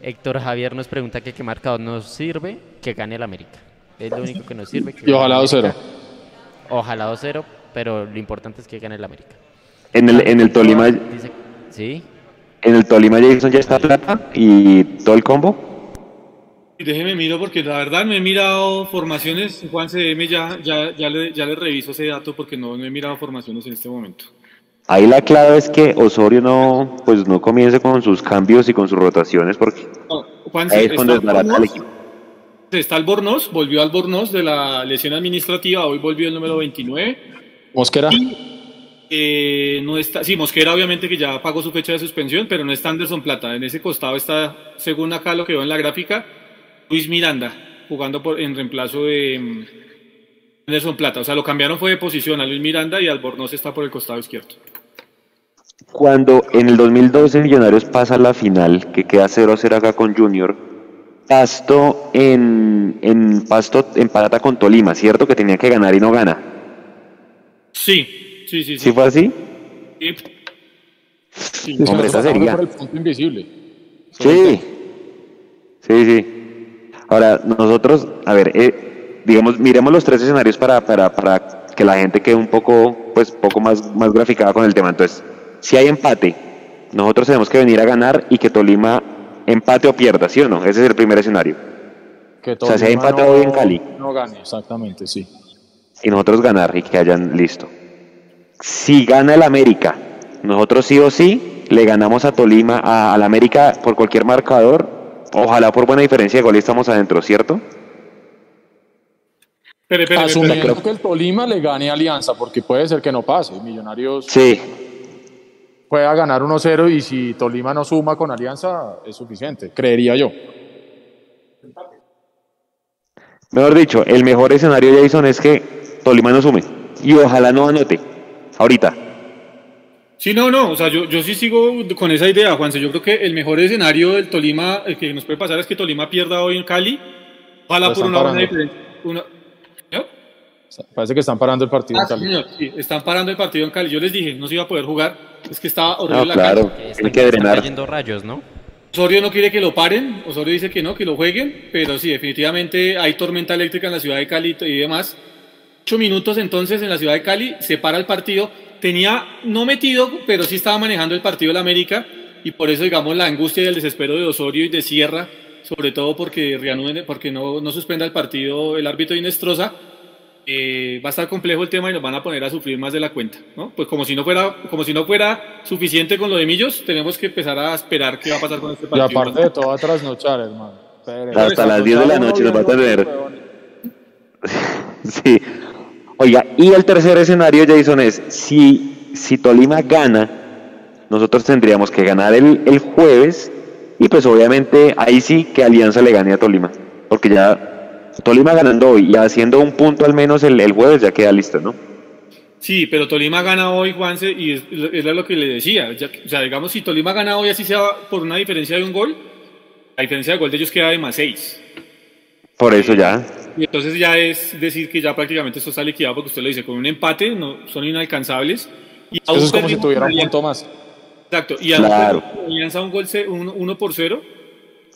Héctor Javier nos pregunta que qué marcador nos sirve, que gane el América. Es lo único que nos sirve. que Y ojalá gane el 2-0. América. Ojalá 2-0, pero lo importante es que gane el América. En el, en el Tolima, Dice- sí. en el Tolima Jason ya está plata y todo el combo. Y Déjeme miro porque la verdad no he mirado formaciones. Juan CM ya, ya, ya, le, ya le reviso ese dato porque no, no he mirado formaciones en este momento. Ahí la clave es que Osorio no, pues no comience con sus cambios y con sus rotaciones porque No, Juan, ahí es está cuando desbarata Albornoz, equipo. Está Albornoz, volvió Albornoz de la lesión administrativa, hoy volvió el número 29. Mosquera. Eh, no está, sí, Mosquera obviamente que ya pagó su fecha de suspensión, pero no está Anderson Plata. En ese costado está, según acá lo que veo en la gráfica, Luis Miranda, jugando por, en reemplazo de mm, Anderson Plata. O sea, lo cambiaron fue de posición a Luis Miranda y Albornoz está por el costado izquierdo. Cuando en el 2012 Millonarios pasa a la final, que queda 0-0 acá con Junior, Pasto en, en Pasto empata con Tolima, ¿cierto? Que tenía que ganar y no gana. Sí, sí, sí, sí. ¿Sí fue así? Sí. Sí. Hombre, esa sería. por el punto invisible. Sí, sí, sí. Ahora, nosotros, a ver, eh, digamos, miremos los tres escenarios para, para, para que la gente quede un poco, pues, poco más, más graficada con el tema. Entonces, si hay empate, nosotros tenemos que venir a ganar y que Tolima empate o pierda, ¿sí o no? Ese es el primer escenario. Que O sea, si hay Tolima empate no- hoy en Cali. No gane, exactamente, sí. Y nosotros ganar y que hayan listo. Si gana el América, nosotros sí o sí le ganamos a Tolima, a, al América por cualquier marcador. Ojalá por buena diferencia de gol y estamos adentro, ¿cierto? Espere. Asumiendo que el Tolima le gane a Alianza, porque puede ser que no pase. Millonarios Sí, pueda ganar 1-0 y si Tolima no suma con Alianza es suficiente, creería yo. Mejor dicho, el mejor escenario, Jason, es que Tolima no sume. Y ojalá no anote. Ahorita. Sí, no, no, o sea, yo, yo sí sigo con esa idea, Juanse. Yo creo que el mejor escenario del Tolima, el que nos puede pasar es que Tolima pierda hoy en Cali. Ojalá Lo por están una buena diferencia. Una... ¿Señor? Parece que están parando el partido Ah, en sí, Cali. señor, sí, están parando el partido en Cali. Yo les dije, no se iba a poder jugar. Es que estaba horrible No, la claro. Hay están, que están drenar. cayendo rayos, ¿no? Osorio no quiere que lo paren. Osorio dice que no, que lo jueguen. Pero sí, definitivamente hay tormenta eléctrica en la ciudad de Cali y demás. Ocho minutos entonces en la ciudad de Cali, se para el partido. Tenía, no metido, pero sí estaba manejando el partido de la América. Y por eso, digamos, la angustia y el desespero de Osorio y de Sierra, sobre todo porque reanuden, porque no, no suspenda el partido el árbitro Inestrosa. eh, va a estar complejo el tema y nos van a poner a sufrir más de la cuenta, ¿no? Pues como si no fuera, como si no fuera suficiente con lo de Millos, tenemos que empezar a esperar qué va a pasar con este Y partido. aparte de todo, a trasnochar, hermano. Pero- Hasta las 10 de la noche nos va a tener. <laughs> Sí. Oiga, y el tercer escenario, Jason, es si, si Tolima gana, nosotros tendríamos que ganar el, el jueves y pues obviamente ahí sí que Alianza le gane a Tolima. Porque ya Tolima ganando hoy y haciendo un punto al menos el, el jueves ya queda listo, ¿no? Sí, pero Tolima gana hoy, Juanse, y es, es lo que le decía. Ya- o sea, digamos, si Tolima gana hoy, así sea por una diferencia de un gol, la diferencia de gol de ellos queda de más 6. Por eso ya. Y entonces ya es decir que ya prácticamente esto está liquidado porque usted lo dice, con un empate no, son inalcanzables. Y Eso es como si tuviera un punto más. Exacto, y Claro. Alianza un gol, ce- un- uno por cero.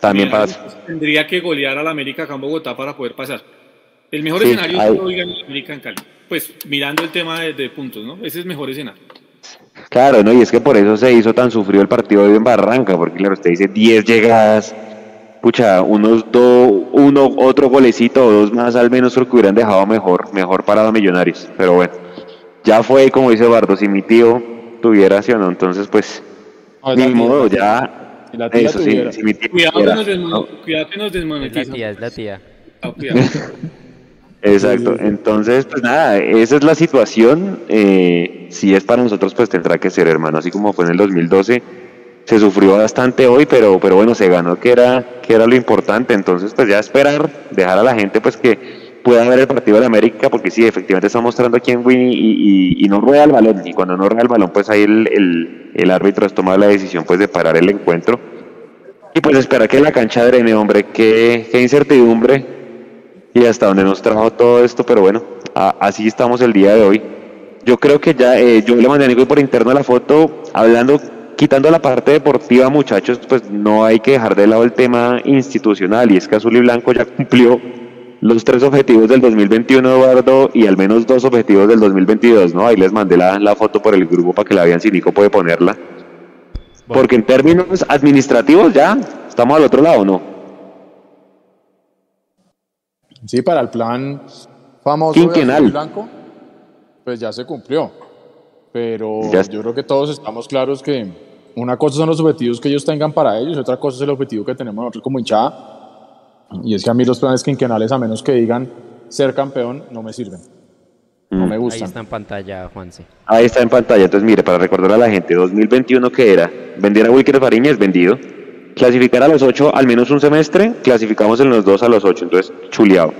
También Mira, pasa. Tendría que golear al América acá en Bogotá para poder pasar. El mejor Sí, escenario es que hoy gane el América en Cali. Pues mirando el tema de, de puntos, ¿no? Ese es el mejor escenario. Claro, ¿no? Y es que por eso se hizo tan sufrido el partido de hoy en Barranca, porque claro, usted dice 10 llegadas, pucha, unos dos, uno, otro golecito o dos más al menos creo que hubieran dejado mejor, mejor parado a Millonarios. Pero bueno, ya fue como dice Bardo, si mi tío tuviera, sí o no, entonces pues, ni la tía, modo, tía. ya, Si la tía eso, sí, si mi tío Cuidado que nos, ¿no? cuidado que nos Es la tía, es la tía. <laughs> Exacto, entonces pues nada, esa es la situación, eh, si es para nosotros pues tendrá que ser hermano, así como fue en el 2012, se sufrió bastante hoy, pero, pero bueno, se ganó que era, que era lo importante, entonces pues ya esperar, dejar a la gente pues que pueda ver el partido de América, porque sí, efectivamente está mostrando quién win y, y, no rueda el balón, y cuando no rueda el balón pues ahí el, el, el árbitro ha tomado la decisión pues de parar el encuentro, y pues esperar que la cancha drene, hombre, qué, qué incertidumbre, y hasta donde nos trajo todo esto, pero bueno, a- así estamos el día de hoy. Yo creo que ya, eh, yo le mandé a Nico por interno la foto, hablando, quitando la parte deportiva, muchachos, pues no hay que dejar de lado el tema institucional, y es que Azul y Blanco ya cumplió los tres objetivos del 2021, Eduardo, y al menos dos objetivos del 2022, ¿no? Ahí les mandé la, la foto por el grupo para que la vean si Nico puede ponerla. Porque en términos administrativos ya estamos al otro lado, ¿no? Sí, para el plan famoso Quinquenal. de Blanco, pues ya se cumplió. Pero Ya- yo creo que todos estamos claros que una cosa son los objetivos que ellos tengan para ellos, otra cosa es el objetivo que tenemos nosotros como hinchada. Y es que a mí los planes quinquenales, a menos que digan ser campeón, no me sirven. No me Ahí gustan. está en pantalla, Juanse. Ahí está en pantalla. Entonces, mire, para recordar a la gente, 2021 que era vender a Wilker Fariñez, vendido. Clasificar a los ocho al menos un semestre, clasificamos en los dos a los ocho, entonces chuleado.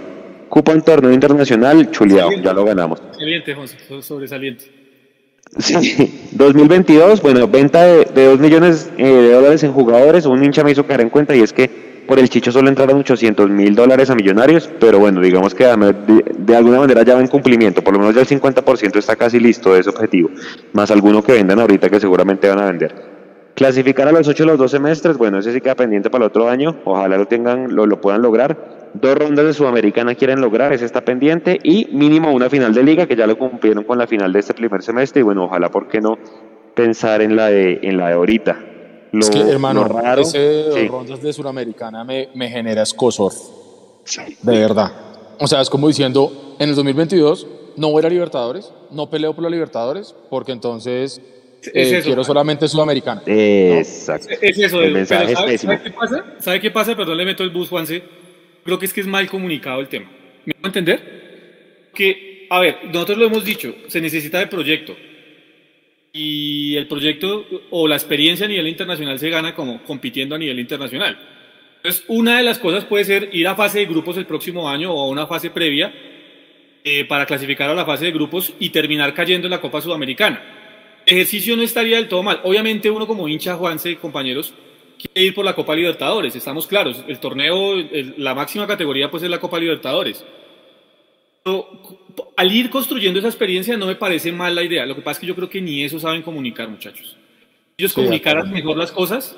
Cupo en torneo internacional, chuleado, ya lo ganamos. Excelente, José, so- sobresaliente. Sí. 2022, bueno, venta de, de 2 millones eh, de dólares en jugadores. Un hincha me hizo caer en cuenta y es que por el Chicho solo entraron 800 mil dólares a millonarios, pero bueno, digamos que de, de alguna manera ya va en cumplimiento. Por lo menos ya el 50% está casi listo de ese objetivo, más alguno que vendan ahorita que seguramente van a vender. Clasificar a los 8 los dos semestres, bueno, ese sí queda pendiente para el otro año. Ojalá lo tengan, lo, lo puedan lograr. Dos rondas de Sudamericana quieren lograr, ese está pendiente. Y mínimo una final de liga, que ya lo cumplieron con la final de este primer semestre. Y bueno, ojalá, ¿por qué no pensar en la de, en la de ahorita? Lo, es que, hermano, lo raro, ese dos sí. rondas de Suramericana me, me genera escosor. De verdad. O sea, es como diciendo, en el 2022 no voy a ir a Libertadores, no peleo por la Libertadores, porque entonces eh, Es eso. quiero solamente Sudamericana. Exacto. Es eso, El mensaje pero es ¿sabe, pésimo. sabe qué pasa? ¿Sabe qué pasa? Perdón, le meto el bus, Juanse. Creo que es que es mal comunicado el tema. ¿Me van a entender? Que, a ver, nosotros lo hemos dicho, se necesita de proyecto. Y el proyecto o la experiencia a nivel internacional se gana como compitiendo a nivel internacional. Entonces, una de las cosas puede ser ir a fase de grupos el próximo año o a una fase previa eh, para clasificar a la fase de grupos y terminar cayendo en la Copa Sudamericana. El ejercicio no estaría del todo mal. Obviamente uno como hincha, Juanse, compañeros, quiere ir por la Copa Libertadores, estamos claros. El torneo, el- la máxima categoría pues es la Copa Libertadores. Pero al ir construyendo esa experiencia no me parece mal la idea. Lo que pasa es que yo creo que ni eso saben comunicar, muchachos. Si ellos Sí, comunicaran mejor las cosas,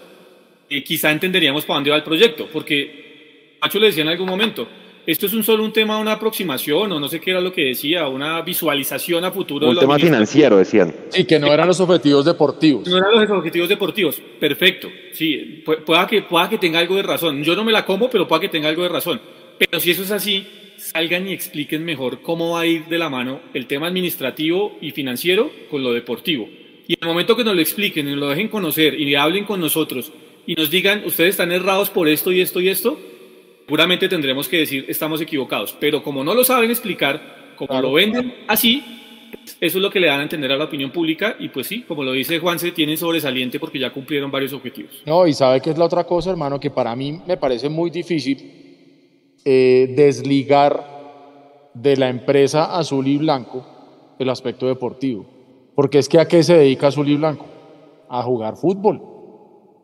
eh, quizá entenderíamos para dónde va el proyecto. Porque Macho le decía en algún momento, esto es un solo un tema, una aproximación, o no sé qué era lo que decía, una visualización a futuro. Un tema financiero, decían. Y que no eran los objetivos deportivos. No eran los objetivos deportivos. Perfecto. Sí, pu- pueda que, pueda que tenga algo de razón. Yo no me la como, pero pueda que tenga algo de razón. Pero si eso es así, salgan y expliquen mejor cómo va a ir de la mano el tema administrativo y financiero con lo deportivo. Y en el momento que nos lo expliquen y nos lo dejen conocer y hablen con nosotros y nos digan, ustedes están errados por esto y esto y esto, seguramente tendremos que decir, estamos equivocados. Pero como no lo saben explicar, como Claro. lo venden así, eso es lo que le dan a entender a la opinión pública y pues sí, como lo dice Juanse, tienen sobresaliente porque ya cumplieron varios objetivos. No, y sabe que es la otra cosa, hermano, que para mí me parece muy difícil eh, desligar de la empresa azul y blanco el aspecto deportivo. Porque es que a qué se dedica azul y blanco? A jugar fútbol.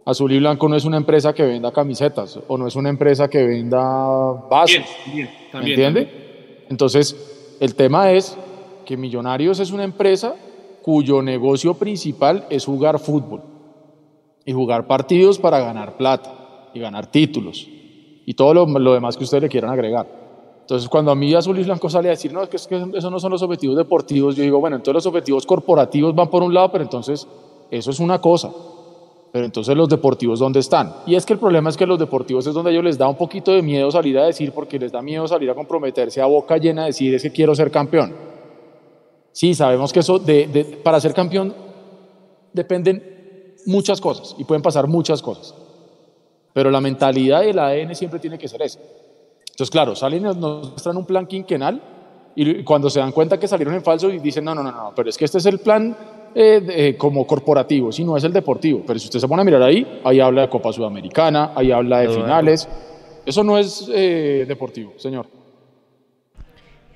Azul y blanco no es una empresa que venda camisetas o no es una empresa que venda vasos. Bien, bien, ¿Me también. entiende? Entonces, el tema es que Millonarios es una empresa cuyo negocio principal es jugar fútbol y jugar partidos para ganar plata y ganar títulos y todo lo, lo demás que ustedes le quieran agregar. Entonces, cuando a mí Azul y Blanco sale a decir, no, es que, es que esos no son los objetivos deportivos, yo digo, bueno, entonces los objetivos corporativos van por un lado, pero entonces eso es una cosa. Pero entonces los deportivos, ¿dónde están? Y es que el problema es que los deportivos es donde a ellos les da un poquito de miedo salir a decir, porque les da miedo salir a comprometerse a boca llena a decir, es que quiero ser campeón. Sí, sabemos que eso, de, de- para ser campeón, dependen muchas cosas y pueden pasar muchas cosas. Pero la mentalidad y el ADN siempre tiene que ser eso. Entonces, claro, salen y nos muestran un plan quinquenal y cuando se dan cuenta que salieron en falso y dicen, no, no, no, no, pero es que este es el plan eh, de- como corporativo, si no es el deportivo. Pero si usted se pone a mirar ahí, ahí habla de Copa Sudamericana, ahí habla de Eduardo. finales. Eso no es eh, deportivo, señor.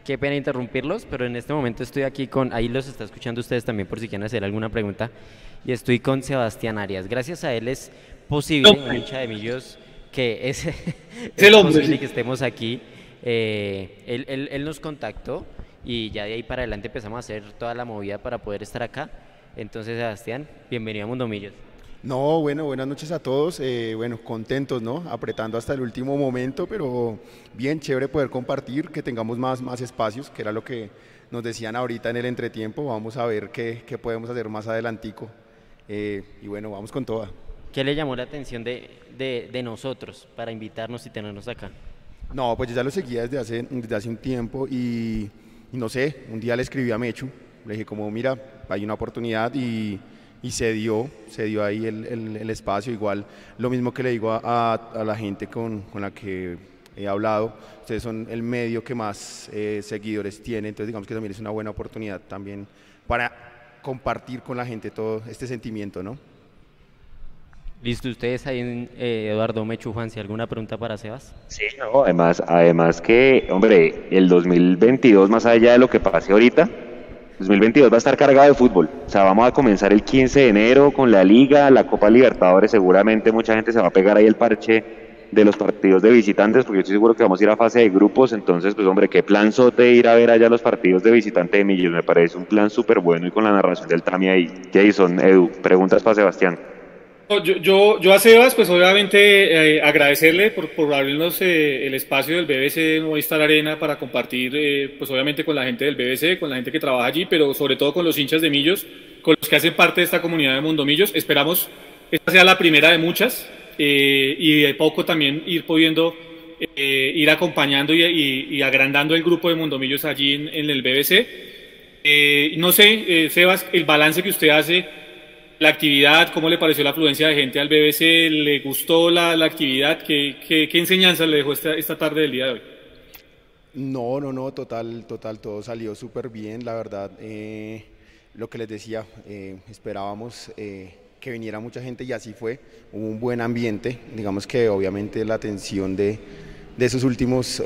Qué pena interrumpirlos, pero en este momento estoy aquí con, ahí los está escuchando ustedes también por si quieren hacer alguna pregunta, y estoy con Sebastián Arias. Gracias a él es posible, No. un hincha de Millos, que es, es el hombre, posible sí. que estemos aquí. Eh, él, él- él nos contactó y ya de ahí para adelante empezamos a hacer toda la movida para poder estar acá. Entonces, Sebastián, bienvenido a Mundo Millos. No, bueno, buenas noches a todos. Eh, bueno, contentos, ¿no? Apretando hasta el último momento, pero bien chévere poder compartir, que tengamos más, más espacios, que era lo que nos decían ahorita en el entretiempo. Vamos a ver qué, qué podemos hacer más adelantico. Eh, y bueno, vamos con toda. ¿Qué le llamó la atención de, de, de, nosotros para invitarnos y tenernos acá? No, pues yo ya lo seguía desde hace, desde hace un tiempo y, y no sé, un día le escribí a Mechu, le dije como, mira, hay una oportunidad y y se dio, se dio ahí el, el, espacio. Igual lo mismo que le digo a, a, la gente con, con, la que he hablado, ustedes son el medio que más eh, seguidores tiene, entonces digamos que también es una buena oportunidad también para compartir con la gente todo este sentimiento, ¿no? Listo, ustedes ahí, eh, Eduardo Mechu, si alguna pregunta para Sebas. Sí, no, además, además que, hombre, el 2022, más allá de lo que pase ahorita, 2022 va a estar cargado de fútbol. O sea, vamos a comenzar el 15 de enero con la Liga, la Copa Libertadores. Seguramente mucha gente se va a pegar ahí el parche de los partidos de visitantes, porque yo estoy seguro que vamos a ir a fase de grupos. Entonces, pues, hombre, qué plan sote ir a ver allá los partidos de visitante de Millos. Me parece un plan súper bueno y con la narración del Tami ahí. Jason, Edu, preguntas para Sebastián. Yo, yo, yo, a Sebas, pues obviamente eh, agradecerle por, por abrirnos eh, el espacio del BBC Movistar Arena para compartir, eh, pues obviamente con la gente del BBC, con la gente que trabaja allí, pero sobre todo con los hinchas de Millos, con los que hacen parte de esta comunidad de Mundo Millos. Esperamos esta sea la primera de muchas y de poco también ir pudiendo ir acompañando y, y, y, agrandando el grupo de Mundo Millos allí en, en el BBC. no sé, Sebas, el balance que usted hace la actividad, cómo le pareció la afluencia de gente al BBC, le gustó la, la actividad, ¿Qué, ¿Qué, enseñanza le dejó esta, esta tarde del día de hoy. No, no, no, total, total, todo salió súper bien, la verdad. Eh, lo que les decía, eh, esperábamos eh, que viniera mucha gente y así fue. Hubo un buen ambiente, digamos que obviamente la atención de, de esos últimos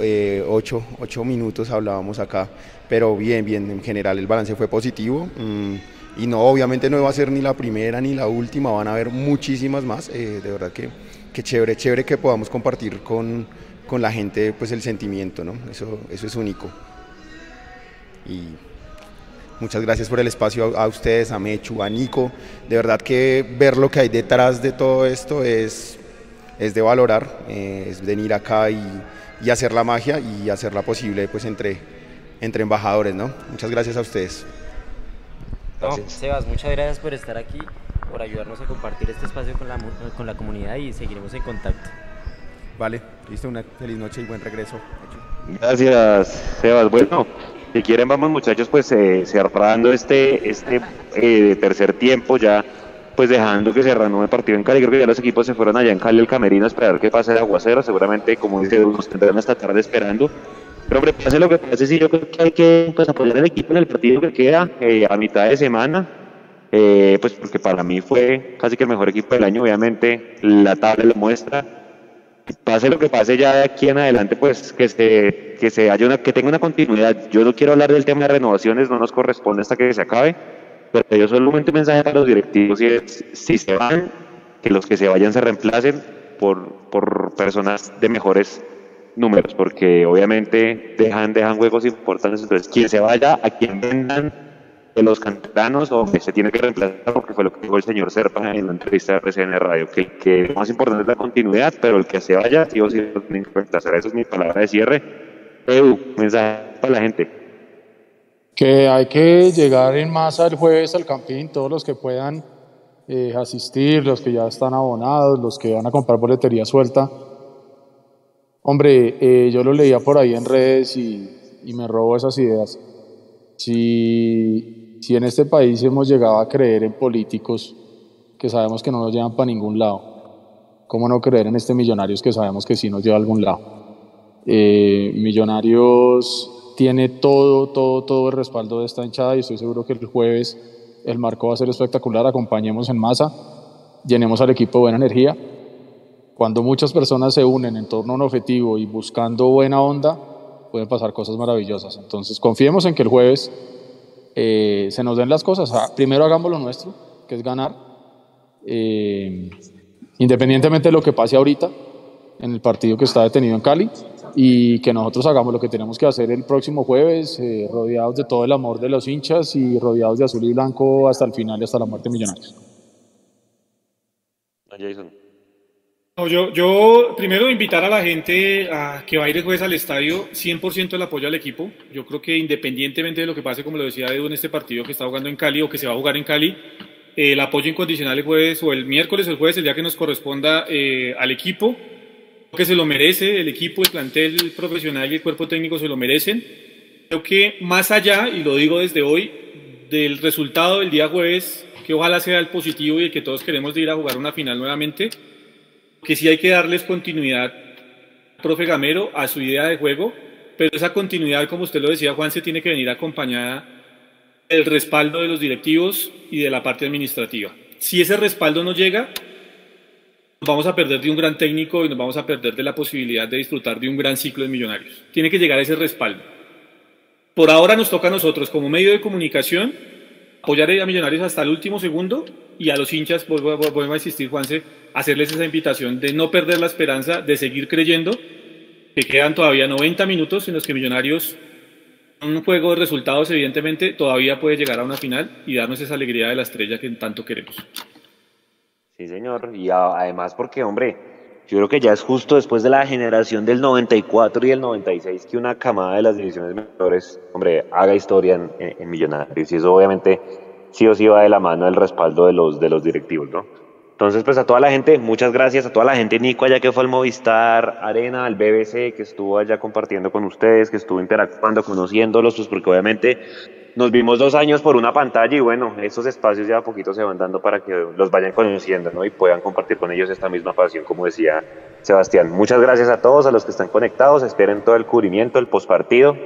ocho, ocho, minutos hablábamos acá, pero bien, bien, en general el balance fue positivo. Mm, y no, obviamente no va a ser ni la primera ni la última, van a haber muchísimas más. Eh, de verdad que, que, chévere, chévere que podamos compartir con, con, la gente pues el sentimiento, ¿no? Eso, eso es único. Y muchas gracias por el espacio a, a, ustedes, a Mechu, a Nico. De verdad que ver lo que hay detrás de todo esto es, es de valorar, eh, es venir acá y, y, hacer la magia y hacerla posible pues entre, entre embajadores, ¿no? Muchas gracias a ustedes. No, Sebas, muchas gracias por estar aquí, por ayudarnos a compartir este espacio con la, con la comunidad y seguiremos en contacto. Vale, listo, una feliz noche y buen regreso. Gracias, Sebas. Bueno, si quieren vamos muchachos, pues eh, cerrando este, este eh, tercer tiempo ya, pues dejando que se reanude el partido en Cali. Creo que ya los equipos se fueron allá en Cali, el camerino, a esperar que pase el aguacero. Seguramente, como dice, nos tendrán esta tarde esperando. Pero hombre, pase lo que pase, sí, yo creo que hay que pues, apoyar al equipo en el partido que queda eh, a mitad de semana. Eh, pues porque para mí fue casi que el mejor equipo del año, obviamente la tabla lo muestra. Pase lo que pase ya de aquí en adelante, pues que se, que se haya una, que tenga una continuidad. Yo no quiero hablar del tema de renovaciones, no nos corresponde hasta que se acabe, pero yo solamente un mensaje para los directivos y es, si se van, que los que se vayan se reemplacen por, por personas de mejores números, porque obviamente dejan, dejan juegos importantes. Entonces, quien se vaya, a quien vendan de los canteranos, o se tiene que reemplazar, porque fue lo que dijo el señor Serpa en la entrevista de RCN Radio, que, que lo más importante es la continuidad, pero el que se vaya, sí o sí, lo tienen que reemplazar. Esa es mi palabra de cierre. Edu, mensaje para la gente. Que hay que llegar en masa el jueves al campín, todos los que puedan eh, asistir, los que ya están abonados, los que van a comprar boletería suelta Hombre, eh, yo lo leía por ahí en redes y, y me robo esas ideas. Si, si, en este país hemos llegado a creer en políticos que sabemos que no nos llevan para ningún lado, ¿cómo no creer en este Millonarios que sabemos que sí nos lleva a algún lado? Eh, millonarios tiene todo, todo, todo el respaldo de esta hinchada y estoy seguro que el jueves el marco va a ser espectacular. Acompañemos en masa, llenemos al equipo de buena energía cuando muchas personas se unen en torno a un objetivo y buscando buena onda, pueden pasar cosas maravillosas. Entonces, confiemos en que el jueves eh, se nos den las cosas. Ah, primero hagamos lo nuestro, que es ganar, eh, independientemente de lo que pase ahorita en el partido que está detenido en Cali, y que nosotros hagamos lo que tenemos que hacer el próximo jueves, eh, rodeados de todo el amor de los hinchas y rodeados de azul y blanco hasta el final y hasta la muerte millonarios. Jason. Yo, yo primero invitar a la gente a que va a ir jueves al estadio, 100% el apoyo al equipo. Yo creo que independientemente de lo que pase, como lo decía Edu en este partido que está jugando en Cali o que se va a jugar en Cali, eh, el apoyo incondicional el jueves o el miércoles o el jueves, el día que nos corresponda eh, al equipo, que se lo merece, el equipo, el plantel profesional y el cuerpo técnico se lo merecen. Creo que más allá, y lo digo desde hoy, del resultado del día jueves, que ojalá sea el positivo y el que todos queremos de ir a jugar una final nuevamente, que sí hay que darles continuidad, profe Gamero, a su idea de juego, pero esa continuidad, como usted lo decía, Juan, se tiene que venir acompañada del respaldo de los directivos y de la parte administrativa. Si ese respaldo no llega, nos vamos a perder de un gran técnico y nos vamos a perder de la posibilidad de disfrutar de un gran ciclo de millonarios. Tiene que llegar ese respaldo. Por ahora nos toca a nosotros, como medio de comunicación, apoyar a Millonarios hasta el último segundo y a los hinchas, vuelvo a insistir, Juanse, hacerles esa invitación de no perder la esperanza, de seguir creyendo que quedan todavía 90 minutos en los que Millonarios, un juego de resultados, evidentemente, todavía puede llegar a una final y darnos esa alegría de la estrella que tanto queremos. Sí, señor. Y además porque, hombre, yo creo que ya es justo después de la generación del 94 y el 96 que una camada de las divisiones mejores, hombre, haga historia en, Millonarios. Y eso obviamente sí o sí va de la mano del respaldo de los, de los directivos, ¿no? Entonces, pues a toda la gente, muchas gracias a toda la gente, Nico, allá que fue al Movistar Arena, al BBC, que estuvo allá compartiendo con ustedes, que estuvo interactuando, conociéndolos, pues porque obviamente nos vimos dos años por una pantalla y bueno, esos espacios ya a poquito se van dando para que los vayan conociendo ¿no? y puedan compartir con ellos esta misma pasión, como decía Sebastián. Muchas gracias a todos, a los que están conectados, esperen todo el cubrimiento, el postpartido.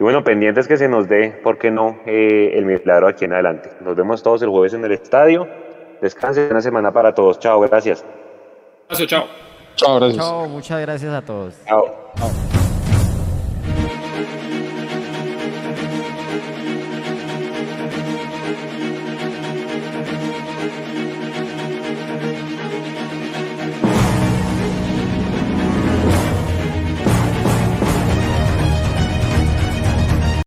Y bueno, pendientes que se nos dé, ¿por qué no?, eh, el milagro aquí en adelante. Nos vemos todos el jueves en el estadio. Descansen, una semana para todos. Chao, gracias. Chao, chao. Chao, gracias. Chao, muchas gracias a todos. Chao. chao.